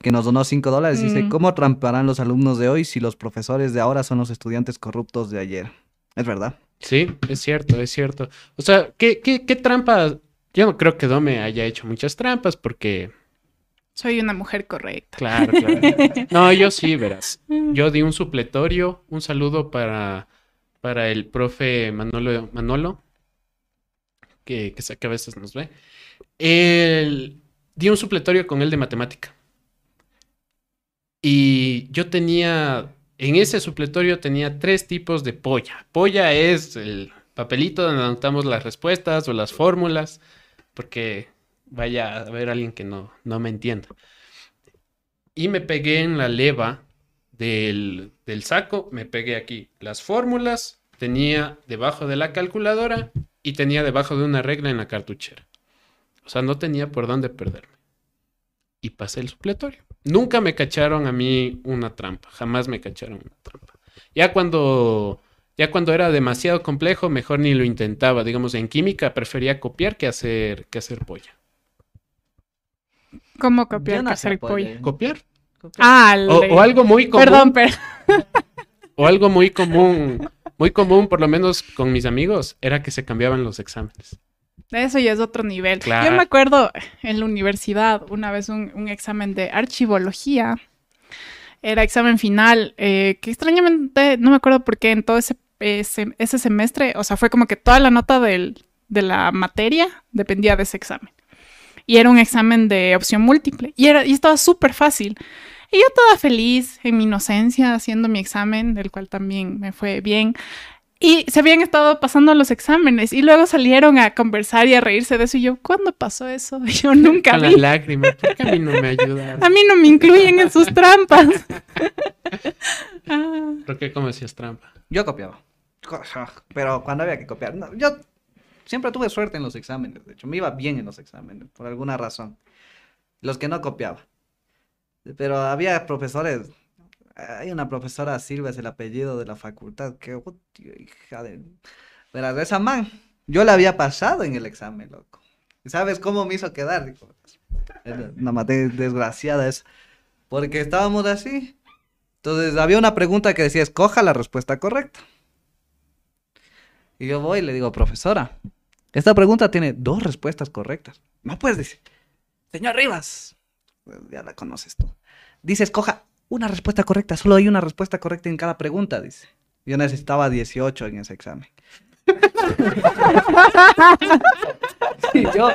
que nos donó 5 dólares. Dice, Mm. ¿cómo tramparán los alumnos de hoy si los profesores de ahora son los estudiantes corruptos de ayer? Es verdad. Sí, es cierto, es cierto. O sea, ¿qué, qué, qué trampas? Yo no creo que Dome haya hecho muchas trampas porque, Soy una mujer correcta. claro, claro. No, yo sí, verás. Yo di un supletorio, un saludo para, para el profe Manolo, Manolo que, que que a veces nos ve. Él, di un supletorio con él de matemática. Y yo tenía, en ese supletorio tenía tres tipos de polla. Polla es el papelito donde anotamos las respuestas o las fórmulas, porque vaya a haber alguien que no, no me entienda. Y me pegué en la leva del, del saco, me pegué aquí las fórmulas, tenía debajo de la calculadora y tenía debajo de una regla en la cartuchera. O sea, no tenía por dónde perderme. Y pasé el supletorio. Nunca me cacharon a mí una trampa, jamás me cacharon una trampa. Ya cuando, ya cuando era demasiado complejo, mejor ni lo intentaba. Digamos, en química prefería copiar que hacer, que hacer polla. ¿Cómo copiar no polla? ¿eh? ¿Copiar? Ah, O, algo muy común. Perdón, pero O algo muy común, muy común, por lo menos con mis amigos, era que se cambiaban los exámenes. eso ya es otro nivel. Claro. Yo me acuerdo en la universidad, una vez un, un examen de archivología. Era examen final, eh, que extrañamente no me acuerdo por qué en todo ese, ese, ese semestre, o sea, fue como que toda la nota del, de la materia dependía de ese examen. Y era un examen de opción múltiple. Y, era, y estaba súper fácil. Y yo toda feliz en mi inocencia haciendo mi examen, del cual también me fue bien. Y se habían estado pasando los exámenes y luego salieron a conversar y a reírse de eso. Y yo, ¿cuándo pasó eso? [laughs] Yo nunca Con las vi. lágrimas, ¿por qué a mí no me ayudaron? A mí no me incluyen en sus trampas. ¿Por qué cómo hacías trampa? Yo copiaba. Pero cuando había que copiar. no, yo siempre tuve suerte en los exámenes. De hecho, me iba bien en los exámenes, por alguna razón. Los que no copiaba. Pero había profesores. Hay una profesora, Silva es el apellido de la facultad. Que, oh, tío, hija de. Verás, esa man, yo la había pasado en el examen, loco. ¿Y sabes cómo me hizo quedar? Dijo, una materia desgraciada es. Porque estábamos así. Entonces había una pregunta que decía, escoja la respuesta correcta. Y yo voy y le digo, profesora, esta pregunta tiene dos respuestas correctas. No puedes decir, señor Rivas, ya la conoces tú. Dice, escoja una respuesta correcta, solo hay una respuesta correcta en cada pregunta, dice. Yo necesitaba 18 en ese examen. [laughs] y yo,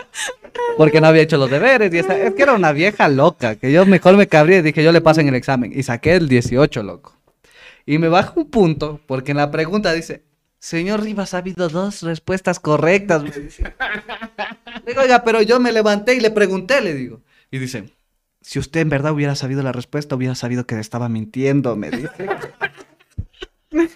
porque no había hecho los deberes, y esa- es que era una vieja loca, que yo mejor me cabría y dije, yo le paso en el examen, y saqué el 18, loco. Y me baja un punto, porque en la pregunta dice, señor Rivas, ha habido dos respuestas correctas, me dice. Le digo, oiga, pero yo me levanté y le pregunté, le digo. Y dice, si usted en verdad hubiera sabido la respuesta, hubiera sabido que estaba mintiendo, me dice. [laughs]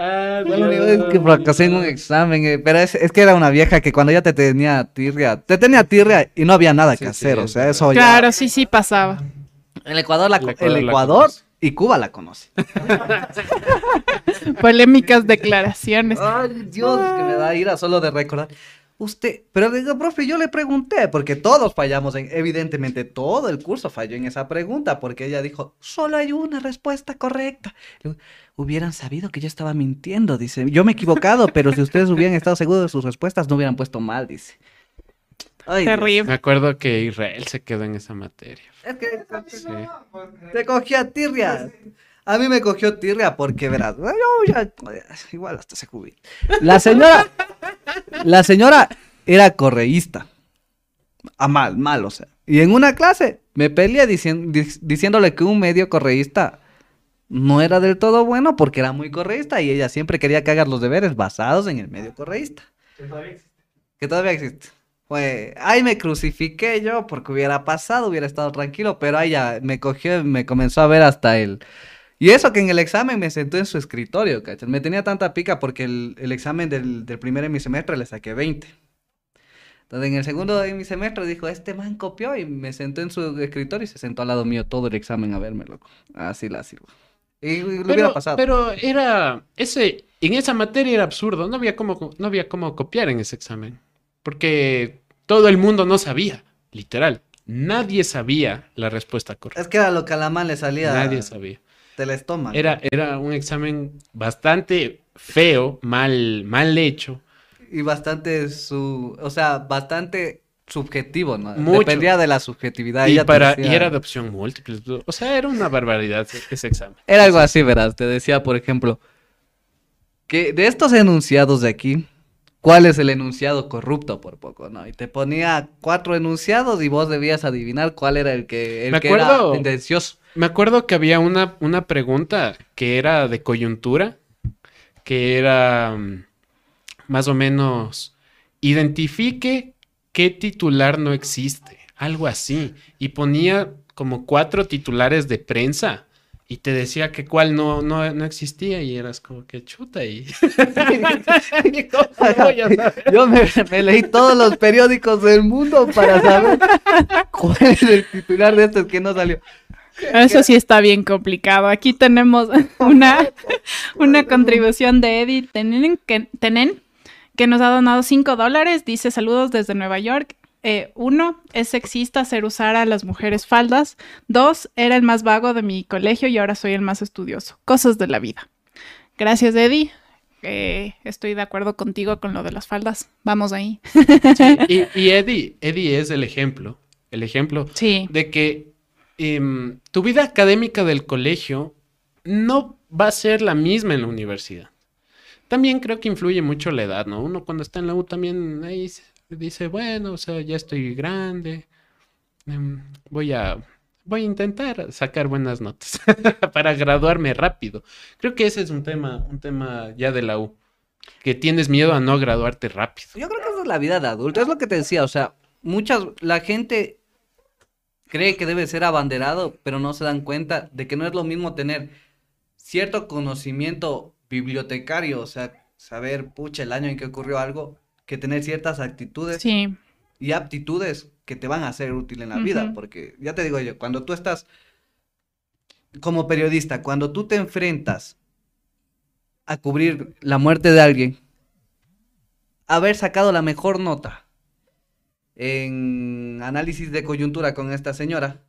Ah, la única vez que fracasé en un examen, eh, pero es, es que era una vieja que cuando ya te tenía tirria, te tenía tirria y no había nada Sí, que sí, hacer, o es sea, eso ya... Claro, sí, sí pasaba. El Ecuador, la, El Ecuador el Ecuador. Y Cuba la conoce. [laughs] Polémicas declaraciones. Ay, Dios, es que me da ira solo de recordar. Usted, pero digo, profe, yo le pregunté, porque todos fallamos, en, evidentemente todo el curso falló en esa pregunta, porque ella dijo, solo hay una respuesta correcta. Hubieran sabido que yo estaba mintiendo, dice. Yo me he equivocado, pero si ustedes hubieran estado seguros de sus respuestas, no hubieran puesto mal, dice. Ay. Terrible. Me acuerdo que Israel se quedó en esa materia. Es que Sí. te cogía tirria. A mí me cogió tirria porque, verás, yo ya, igual hasta se jubila. La [laughs] señora, la señora era correísta. A mal, mal, o sea. Y en una clase me peleé dicien- dic- diciéndole que un medio correísta no era del todo bueno porque era muy correísta y ella siempre quería que hagas los deberes basados en el medio correísta. Que todavía existe. Pues, ahí me crucifiqué yo porque hubiera pasado, hubiera estado tranquilo, pero ahí ya me cogió, me comenzó a ver hasta el... Y eso que en el examen me sentó en su escritorio, ¿cachai? Me tenía tanta pica porque el, el examen del, del primer en mi semestre le saqué 20. Entonces en el segundo de mi semestre dijo, este man copió y me sentó en su escritorio y se sentó al lado mío todo el examen a verme, loco. Así la sirvo. Y, y lo hubiera Pero, pasado. pero era ese en esa materia era absurdo, no había cómo no había cómo copiar en ese examen, porque todo el mundo no sabía, literal. Nadie sabía la respuesta correcta. Es que era lo que a la man le salía Nadie sabía. del estómago. Era, era un examen bastante feo, mal, mal hecho. Y bastante su, o sea, bastante subjetivo, ¿no? Mucho. Dependía de la subjetividad. Y, para, y era de opción múltiple. O sea, era una barbaridad ese, ese examen. Era algo así, verás. Te decía, por ejemplo, que de estos enunciados de aquí, ¿cuál es el enunciado corrupto por poco, no? Y te ponía cuatro enunciados y vos debías adivinar cuál era el que, el Me que era tendencioso. Me acuerdo que había una, una pregunta que era de coyuntura, que era mm, más o menos, identifique qué titular no existe, algo así, y ponía como cuatro titulares de prensa y te decía que cuál no, no, no existía y eras como que chuta y... [laughs] Yo me, me leí todos los periódicos del mundo para saber cuál es el titular de estos que no salió. Eso sí está bien complicado. Aquí tenemos una, una contribución de Eddie Tenen que, Tenen, que nos ha donado 5 dólares. Dice saludos desde Nueva York. Eh, uno, es sexista hacer usar a las mujeres faldas. Dos, era el más vago de mi colegio y ahora soy el más estudioso. Cosas de la vida. Gracias, Eddie. Eh, estoy de acuerdo contigo con lo de las faldas. Vamos ahí. [laughs] Y, y Eddie, Eddie es el ejemplo, el ejemplo Sí. de que em, tu vida académica del colegio no va a ser la misma en la universidad. También creo que influye mucho la edad, ¿no? Uno cuando está en la U también ahí se- dice, bueno, o sea, ya estoy grande, em, voy a, voy a intentar sacar buenas notas [laughs] para graduarme rápido. Creo que ese es un tema, un tema ya de la U, que tienes miedo a no graduarte rápido. Yo creo que esa es la vida de adulto, es lo que te decía, o sea, muchas, la gente cree que debe ser abanderado, pero no se dan cuenta de que no es lo mismo tener cierto conocimiento bibliotecario, o sea, saber, pucha, el año en que ocurrió algo, que tener ciertas actitudes Sí. y aptitudes que te van a ser útil en la vida, porque ya te digo yo, cuando tú estás como periodista, cuando tú te enfrentas a cubrir la muerte de alguien, haber sacado la mejor nota en análisis de coyuntura con esta señora,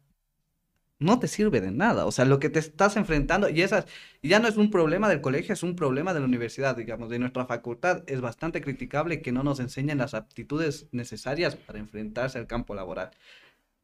no te sirve de nada. O sea, lo que te estás enfrentando, y esas, ya no es un problema del colegio, es un problema de la universidad, digamos, de nuestra facultad. Es bastante criticable que no nos enseñen las aptitudes necesarias para enfrentarse al campo laboral.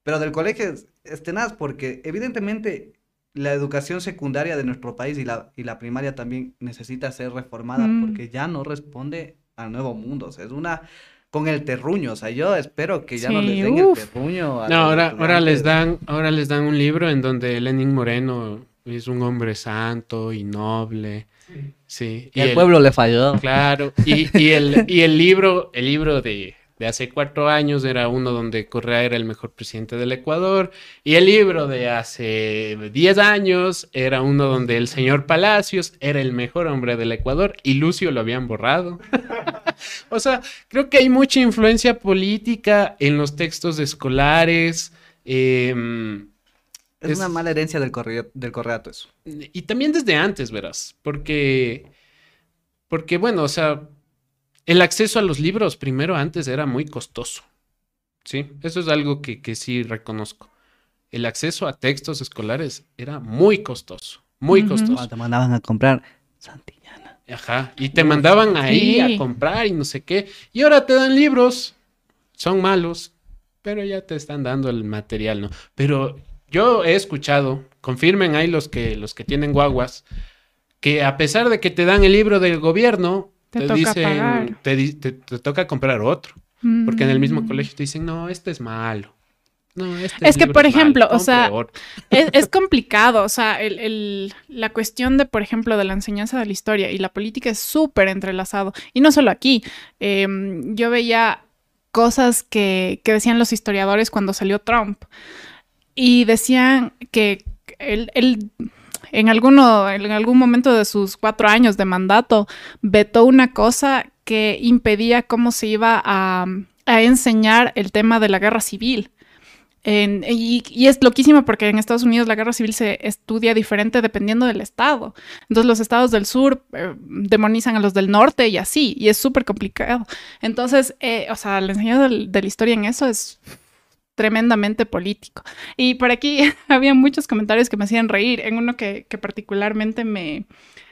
Pero del colegio es, es tenaz, porque evidentemente la educación secundaria de nuestro país y la, y la primaria también necesita ser reformada, Mm. porque ya no responde al nuevo mundo. O sea, es una con el terruño. O sea, yo espero que ya no les den uf. el terruño. a No, ahora, ahora les dan, ahora les dan un libro en donde Lenin Moreno es un hombre santo y noble. Sí. Y al pueblo le falló. Claro. Y, y el, y el libro, el libro de, de hace cuatro años era uno donde Correa era el mejor presidente del Ecuador y el libro de hace diez años era uno donde el señor Palacios era el mejor hombre del Ecuador y Lucio lo habían borrado. [laughs] o sea, creo que hay mucha influencia política en los textos escolares. em, Es, Es- una mala herencia del, correo, del correato eso. y también desde antes, verás, porque, porque bueno, o sea, el acceso a los libros primero antes era muy costoso, ¿sí? Eso es algo que, que sí reconozco. El acceso a textos escolares era muy costoso, muy costoso. Cuando te mandaban a comprar Santillana. Ajá, y te mandaban ahí Sí. a comprar y no sé qué. Y ahora te dan libros, son malos, pero ya te están dando el material, ¿no? Pero yo he escuchado, confirmen ahí los que, los que tienen guaguas, que a pesar de que te dan el libro del gobierno, Te te, toca dicen, pagar. te, te- te toca comprar otro. Porque en el mismo Mm. colegio te dicen, no, este es malo. No, este Es que, libro por mal, ejemplo, o sea, otro". [laughs] Es, es complicado, o sea, el, el- la cuestión de, por ejemplo, de la enseñanza de la historia y la política es súper entrelazado. Y no solo aquí. Em, yo veía cosas que, que decían los historiadores cuando salió Trump. Y decían que él, él, en, alguno, en algún momento de sus cuatro años de mandato vetó una cosa que impedía cómo se iba a, enseñar el tema de la guerra civil. Y, es loquísimo porque en Estados Unidos la guerra civil se estudia diferente dependiendo del estado. Entonces los estados del sur eh, demonizan a los del norte y así, y es súper complicado. Entonces, eh, o sea, la enseñanza del- de la historia en eso es tremendamente político. Y por aquí [laughs] había muchos comentarios que me hacían reír. En uno que, particularmente me,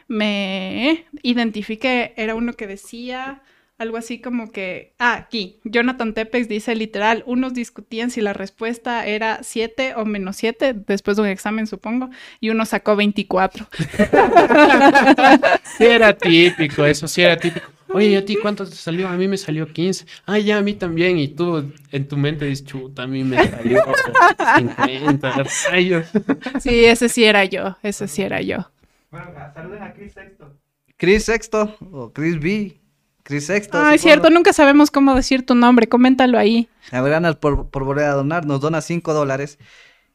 me identifiqué era uno que decía algo así como que, ah, aquí, Jonathan Tepex dice literal, unos discutían si la respuesta era 7 o menos 7, después de un examen supongo, y uno sacó 24. Sí era típico, eso sí era típico. Oye, ¿y a ti cuánto te salió? A mí me salió 15. Ah, ya, a mí también. Y tú en tu mente dices, chuta, a mí me salió 50. rayos". Sí, ese sí era yo, ese sí era yo. Bueno, saluden a Chris Sexto. Chris Sexto o Chris B. Chris Sexto. Ah, es cierto, nunca sabemos cómo decir tu nombre, coméntalo ahí. Abranas por, por volver a donar, nos dona 5 dólares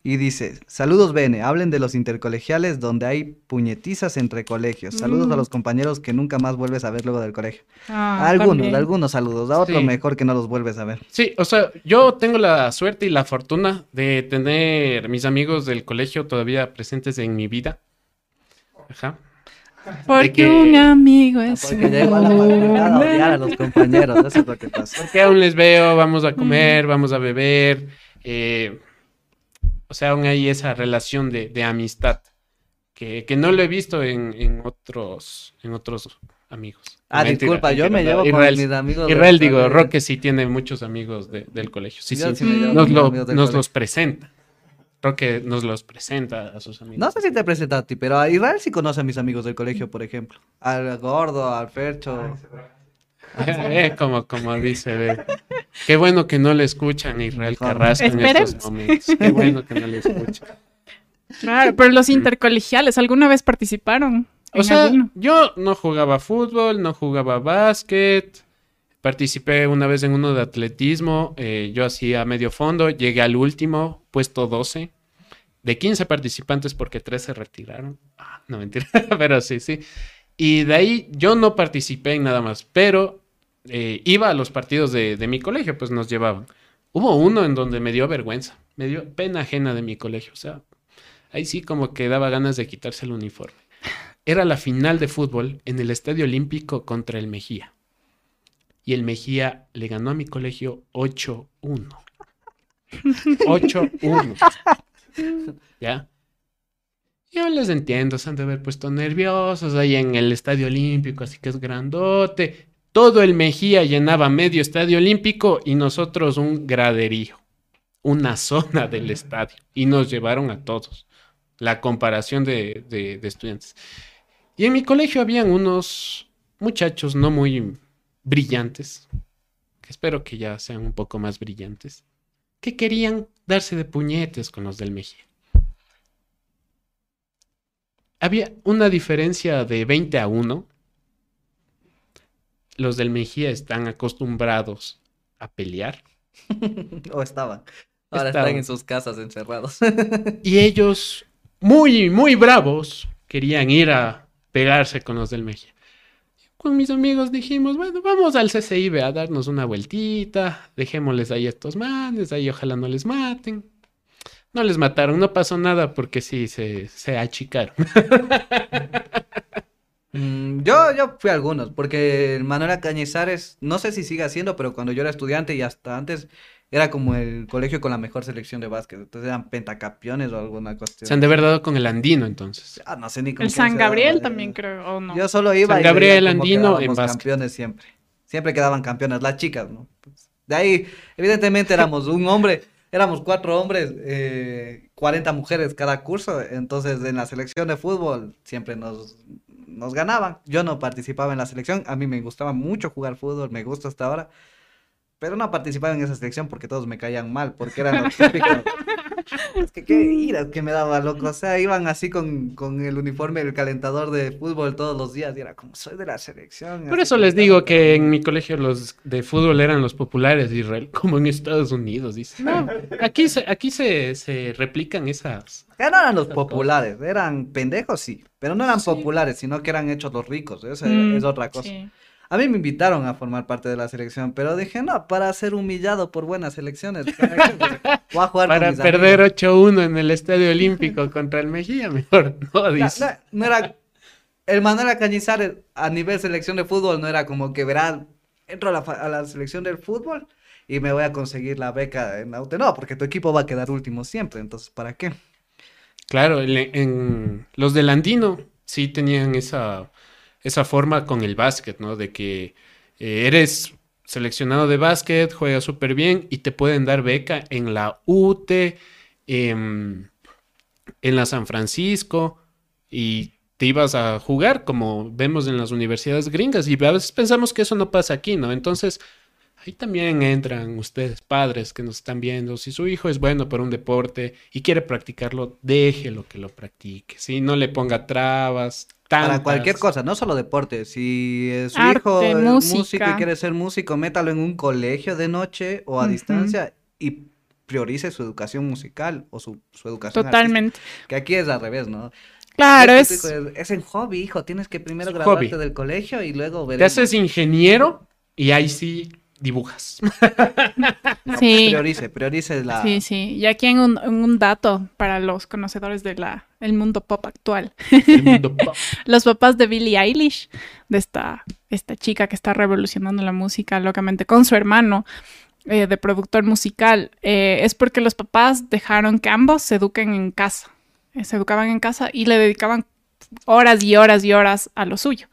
y dice, saludos Bene, hablen de los intercolegiales donde hay puñetizas entre colegios. Saludos Mm. a los compañeros que nunca más vuelves a ver luego del colegio. Ah, algunos, también. algunos saludos, a otros Sí. mejor que no los vuelves a ver. Sí, o sea, yo tengo la suerte y la fortuna de tener mis amigos del colegio todavía presentes en mi vida. Ajá. Porque que- un amigo es Porque llegó a la facultad a odiar a los compañeros, eso es lo que pasa. Porque aún les veo, vamos a comer, vamos a beber. eh, o sea, aún hay esa relación de, de amistad que, que no lo he visto en, en otros, en otros amigos. Ah, Mentira, disculpa, yo me llevo no, con Israel, mis amigos. Israel, digo, de- Roque sí tiene muchos amigos de- del colegio. Sí, Yo sí, sí me llevo Mm. con nos, lo- los presenta. Roque nos los presenta a sus amigos. No sé si te presenta a ti, pero a Israel sí conoce a mis amigos del colegio, por ejemplo. Al Gordo, al Fercho. [laughs] Eh, como, como dice, ve. Qué bueno que no le escuchan a Israel Carrasco en Esperemos. estos momentos. Qué bueno que no le escuchan. Claro, pero los intercolegiales, ¿alguna vez participaron? O sea, alguno? yo no jugaba fútbol, no jugaba básquet. Participé una vez en uno de atletismo. eh, yo hacía medio fondo, llegué al último, puesto 12. De 15 participantes porque 3 se retiraron. Ah, no mentira, [laughs] pero sí, sí. Y de ahí yo no participé en nada más, pero eh, iba a los partidos de, de mi colegio, pues nos llevaban. Hubo uno en donde me dio vergüenza, me dio pena ajena de mi colegio. O sea, ahí sí como que daba ganas de quitarse el uniforme. Era la final de fútbol en el Estadio Olímpico contra el Mejía. Y el Mejía le ganó a mi colegio 8-1. 8-1. [laughs] ¿Ya? Yo les entiendo, se han de haber puesto nerviosos ahí en el Estadio Olímpico, así que es grandote. Todo el Mejía llenaba medio Estadio Olímpico y nosotros un graderío, una zona del estadio. Y nos llevaron a todos. La comparación de, de- de estudiantes. Y en mi colegio habían unos muchachos no muy brillantes, que espero que ya sean un poco más brillantes, que querían darse de puñetes con los del Mejía. Había una diferencia de 20 a 1. Los del Mejía están acostumbrados a pelear. [laughs] o estaban. Ahora Estaban. están en sus casas encerrados. Y ellos, muy, muy bravos, querían ir a pegarse con los del Mejía. Con mis amigos dijimos, bueno, vamos al CCI ve, a darnos una vueltita, dejémosles ahí a estos manes, ahí ojalá no les maten. No les mataron, no pasó nada porque sí, se, se achicaron. [laughs] Mm, yo, yo fui a algunos, porque Manuela Cañizares, no sé si sigue haciendo, pero cuando yo era estudiante y hasta antes, era como el colegio con la mejor selección de básquet. Entonces eran pentacampeones o alguna cuestión. Se han de haber dado con el andino entonces. Ah, no sé ni con El San Gabriel daba, también creo, o no. Yo solo iba San y veía Gabriel, cómo Andino, en básquet. campeones siempre. Siempre quedaban campeonas, las chicas, ¿no? Pues, de ahí, evidentemente éramos un hombre, éramos cuatro hombres, eh, 40 mujeres cada curso, entonces en la selección de fútbol siempre nos, nos ganaban. Yo no participaba en la selección, a mí me gustaba mucho jugar fútbol, me gusta hasta ahora, pero no participaba en esa selección porque todos me caían mal, porque eran los típicos. Es que qué ira que me daba, loco. O sea, iban así con, con el uniforme, el calentador de fútbol todos los días. Y era como, soy de la selección. Por eso les digo que en mi colegio los de fútbol eran los populares de Israel, [laughs] como en Estados Unidos, dice. No, aquí se, aquí se, se replican esas. Ya no eran los populares, eran pendejos, sí. Pero no eran populares, sino que eran hechos los ricos. Esa Mm, es otra cosa. sí. A mí me invitaron a formar parte de la selección, pero dije, no, para ser humillado por buenas selecciones. [laughs] ¿para qué? Voy a jugar con Para mis perder amigos. 8-1 en el Estadio Olímpico [laughs] contra el Mejía, mejor no, dice. no, no era. El Manuel Cañizares a nivel selección de fútbol no era como que verás, entro a la, a la selección del fútbol y me voy a conseguir la beca en la UTE. No, porque tu equipo va a quedar último siempre, entonces, ¿para qué? Claro, en, los del Andino sí tenían esa, esa forma con el básquet, ¿no? De que eh, eres seleccionado de básquet, juegas súper bien y te pueden dar beca en la UTE, em, en la San Francisco y te ibas a jugar como vemos en las universidades gringas y a veces pensamos que eso no pasa aquí, ¿no? Entonces... Ahí también entran ustedes, padres que nos están viendo. Si su hijo es bueno para un deporte y quiere practicarlo, déjelo que lo practique. Si no le ponga trabas, Para cualquier cosa, no solo deporte. Si su Arte, hijo es músico música. y quiere ser músico, métalo en un colegio de noche o a distancia y priorice su educación musical o su, su educación artística. Totalmente. Que aquí es al revés, ¿no? Claro, Es es... es en hobby, hijo. Tienes que primero graduarte hobby. del colegio y luego Te veremos. haces ingeniero y ahí sí dibujas. [laughs] Sí. Priorice, priorice la... Sí, sí. Y aquí en un, dato para los conocedores del el mundo pop actual. El mundo [laughs] pop. Los papás de Billie Eilish, de esta, esta chica que está revolucionando la música locamente con su hermano eh, de productor musical, eh, es porque los papás dejaron que ambos se eduquen en casa. Eh, se educaban en casa y le dedicaban horas y horas y horas a lo suyo.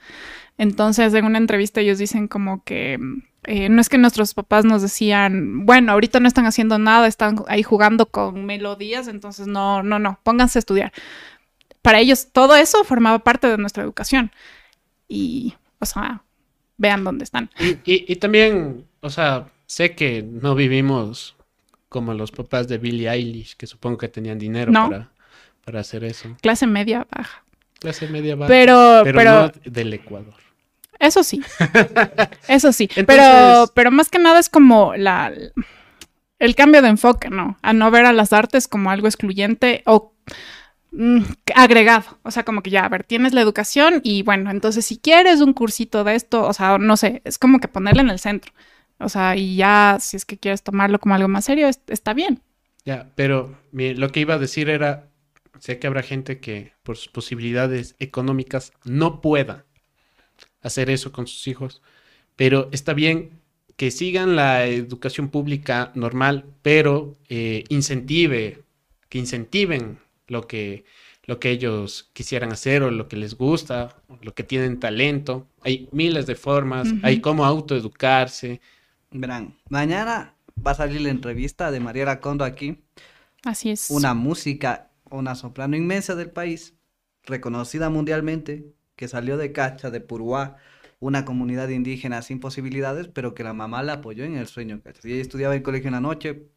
Entonces, en una entrevista ellos dicen como que eh, no es que nuestros papás nos decían, bueno, ahorita no están haciendo nada, están ahí jugando con melodías, entonces no, no, no, pónganse a estudiar. Para ellos todo eso formaba parte de nuestra educación. Y, o sea, vean dónde están. Y, y- y también, o sea, sé que no vivimos como los papás de Billie Eilish, que supongo que tenían dinero No. para, para hacer eso. Clase media baja. Clase media baja. Pero, pero, pero, no del Ecuador. Eso sí. [laughs] Eso sí. Pero, Entonces- pero más que nada es como la el cambio de enfoque, ¿no? A no ver a las artes como algo excluyente o mm, agregado. O sea, como que ya, a ver, tienes la educación y bueno, entonces si quieres un cursito de esto, o sea, no sé, es como que ponerle en el centro. O sea, y ya si es que quieres tomarlo como algo más serio, es- está bien. Ya, pero lo que iba a decir era, sé que habrá gente que por sus posibilidades económicas no pueda hacer eso con sus hijos, pero está bien que sigan la educación pública normal, pero eh, incentive, que incentiven lo que, lo que ellos quisieran hacer o lo que les gusta, o lo que tienen talento. Hay miles de formas, hay cómo autoeducarse. Verán, mañana va a salir la entrevista de Mariela Condo aquí. Así es. Una música, una soprano inmensa del país, reconocida mundialmente, que salió de Cacha, de Puruá, una comunidad indígena sin posibilidades, pero que la mamá la apoyó en el sueño. ¿cachai? Y ella estudiaba en colegio en la noche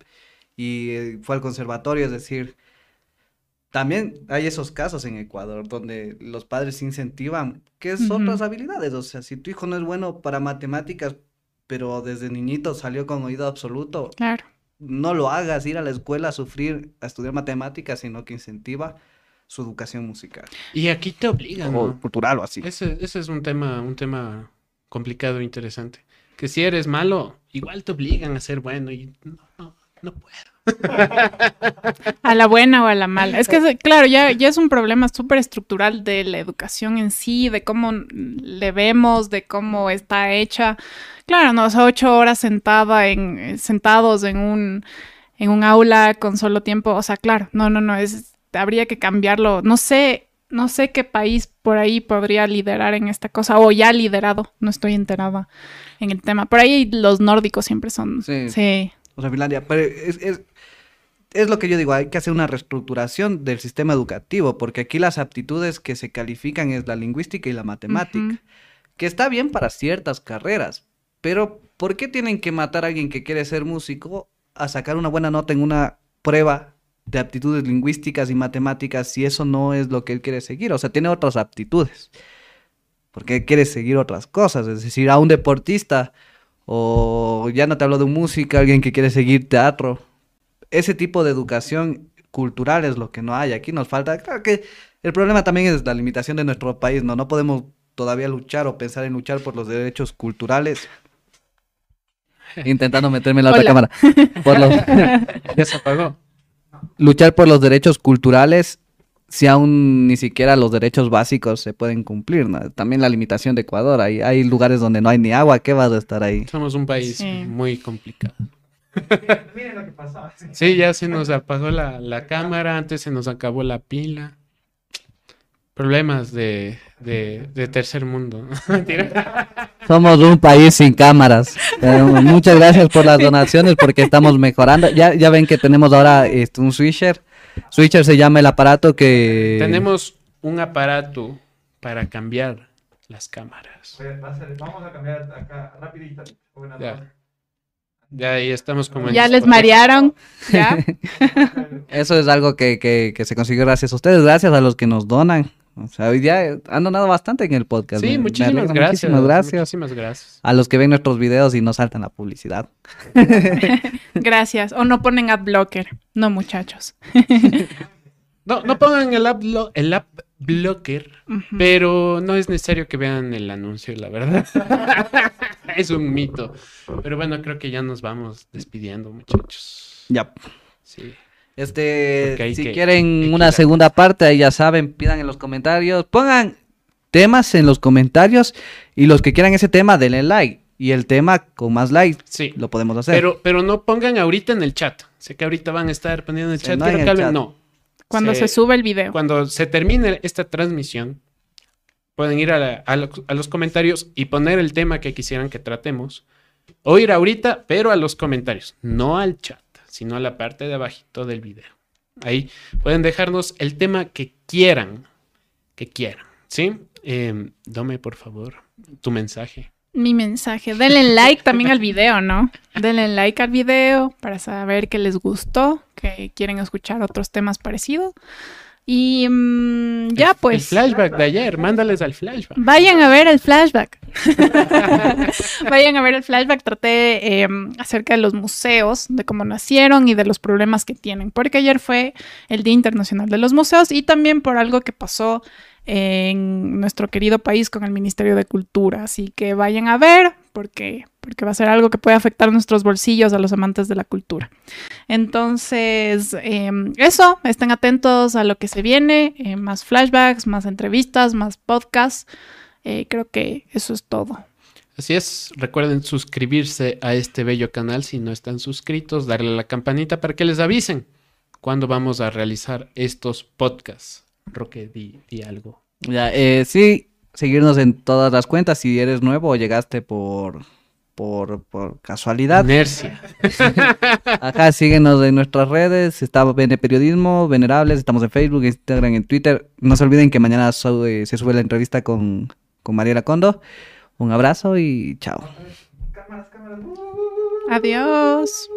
y eh, fue al conservatorio, es decir, también hay esos casos en Ecuador donde los padres incentivan, que es Ujú. otras habilidades. O sea, si tu hijo no es bueno para matemáticas, pero desde niñito salió con oído absoluto. Claro. No lo hagas ir a la escuela a sufrir, a estudiar matemáticas, sino que incentiva su educación musical. Y aquí te obligan, O ¿no? cultural o así. Ese, ese es un tema, un tema complicado e interesante. Que si eres malo, igual te obligan a ser bueno y no, no, no puedo. A la buena o a la mala. Es que, claro, ya, ya es un problema súper estructural de la educación en sí, de cómo le vemos, de cómo está hecha. Claro, no, o sea, ocho horas sentada en, sentados en un, en un aula con solo tiempo. O sea, claro, no, no, no, es, habría que cambiarlo. No sé, no sé qué país por ahí podría liderar en esta cosa, o ya ha liderado, no estoy enterada en el tema. Por ahí los nórdicos siempre son. Sí. sí. O sea, Finlandia. Pero es, es, es lo que yo digo, hay que hacer una reestructuración del sistema educativo, porque aquí las aptitudes que se califican es la lingüística y la matemática, que está bien para ciertas carreras, pero ¿por qué tienen que matar a alguien que quiere ser músico a sacar una buena nota en una prueba de aptitudes lingüísticas y matemáticas si eso no es lo que él quiere seguir? O sea, tiene otras aptitudes. Porque él quiere seguir otras cosas, es decir, a un deportista o ya no te hablo de un músico, alguien que quiere seguir teatro. Ese tipo de educación cultural es lo que no hay. Aquí nos falta. Claro que el problema también es la limitación de nuestro país, ¿no? No podemos todavía luchar o pensar en luchar por los derechos culturales. [laughs] Intentando meterme en la otra cámara. Por los- [laughs] Ya se apagó. Luchar por los derechos culturales si aún ni siquiera los derechos básicos se pueden cumplir, ¿no? También la limitación de Ecuador. Hay, hay lugares donde no hay ni agua. ¿Qué vas a estar ahí? Somos un país Sí. muy complicado. Miren, [laughs] miren lo que pasó. Sí, ya se nos apagó la, la cámara, antes se nos acabó la pila. Problemas de, de, de tercer mundo. [laughs] Somos un país sin cámaras. Eh, muchas gracias por las donaciones porque estamos mejorando. Ya, ya ven que tenemos ahora este, un switcher. Switcher se llama el aparato que... Tenemos un aparato para cambiar las cámaras. Oye, Vamos a cambiar acá rapidito. Ya. Ya ahí estamos como en Ya les discoteca. marearon. ¿Ya? [laughs] Eso es algo que, que, que se consiguió gracias a ustedes, gracias a los que nos donan. O sea, hoy día han donado bastante en el podcast. Sí, me muchísimas alegra, gracias. Muchísimas gracias. Muchísimas gracias. A los que ven nuestros videos y no saltan la publicidad. [laughs] Gracias. O no ponen ad blocker. No, muchachos. [laughs] No, no pongan el app, blo- el app blocker, Ujú. pero no es necesario que vean el anuncio, la verdad. [laughs] es un mito. Pero bueno, creo que ya nos vamos despidiendo, muchachos. Ya. Sí. Este, si que quieren una segunda parte, ahí ya saben, pidan en los comentarios, pongan temas en los comentarios y los que quieran ese tema, denle like. Y el tema con más likes Sí. lo podemos hacer. Pero, pero no pongan ahorita en el chat. Sé que ahorita van a estar poniendo en el Sí, chat. no quiero en que el hablen. chat. No. Cuando se sube el video. Cuando se termine esta transmisión, pueden ir a, la- a lo- a los comentarios y poner el tema que quisieran que tratemos. O ir ahorita, pero a los comentarios, no al chat, sino a la parte de abajito del video. Ahí pueden dejarnos el tema que quieran, que quieran, ¿sí? Eh, dame, por favor, tu mensaje. Mi mensaje. Denle like también al video, ¿no? Denle like al video para saber que les gustó, que quieren escuchar otros temas parecidos. Y mm, ya pues. El flashback de ayer, mándales al flashback. Vayan a ver el flashback. [laughs] Vayan a ver el flashback. Traté eh, acerca de los museos, de cómo nacieron y de los problemas que tienen. Porque ayer fue el Día Internacional de los Museos y también por algo que pasó en nuestro querido país con el Ministerio de Cultura. Así que vayan a ver porque, porque va a ser algo que puede afectar nuestros bolsillos a los amantes de la cultura. Entonces, eh, eso, estén atentos a lo que se viene, eh, más flashbacks, más entrevistas, más podcasts. Eh, creo que eso es todo. Así es, recuerden suscribirse a este bello canal si no están suscritos, darle a la campanita para que les avisen cuando vamos a realizar estos podcasts. Roque, di, di algo. Ya, eh, sí, seguirnos en todas las cuentas si eres nuevo o llegaste por, por, por casualidad. Inercia. [laughs] Acá síguenos en nuestras redes, está Bene Periodismo, Venerables, estamos en Facebook, Instagram, en Twitter. No se olviden que mañana sube- se sube la entrevista con, con Mariela Condo. Un abrazo y chao. Cámaras, cámaras. Adiós.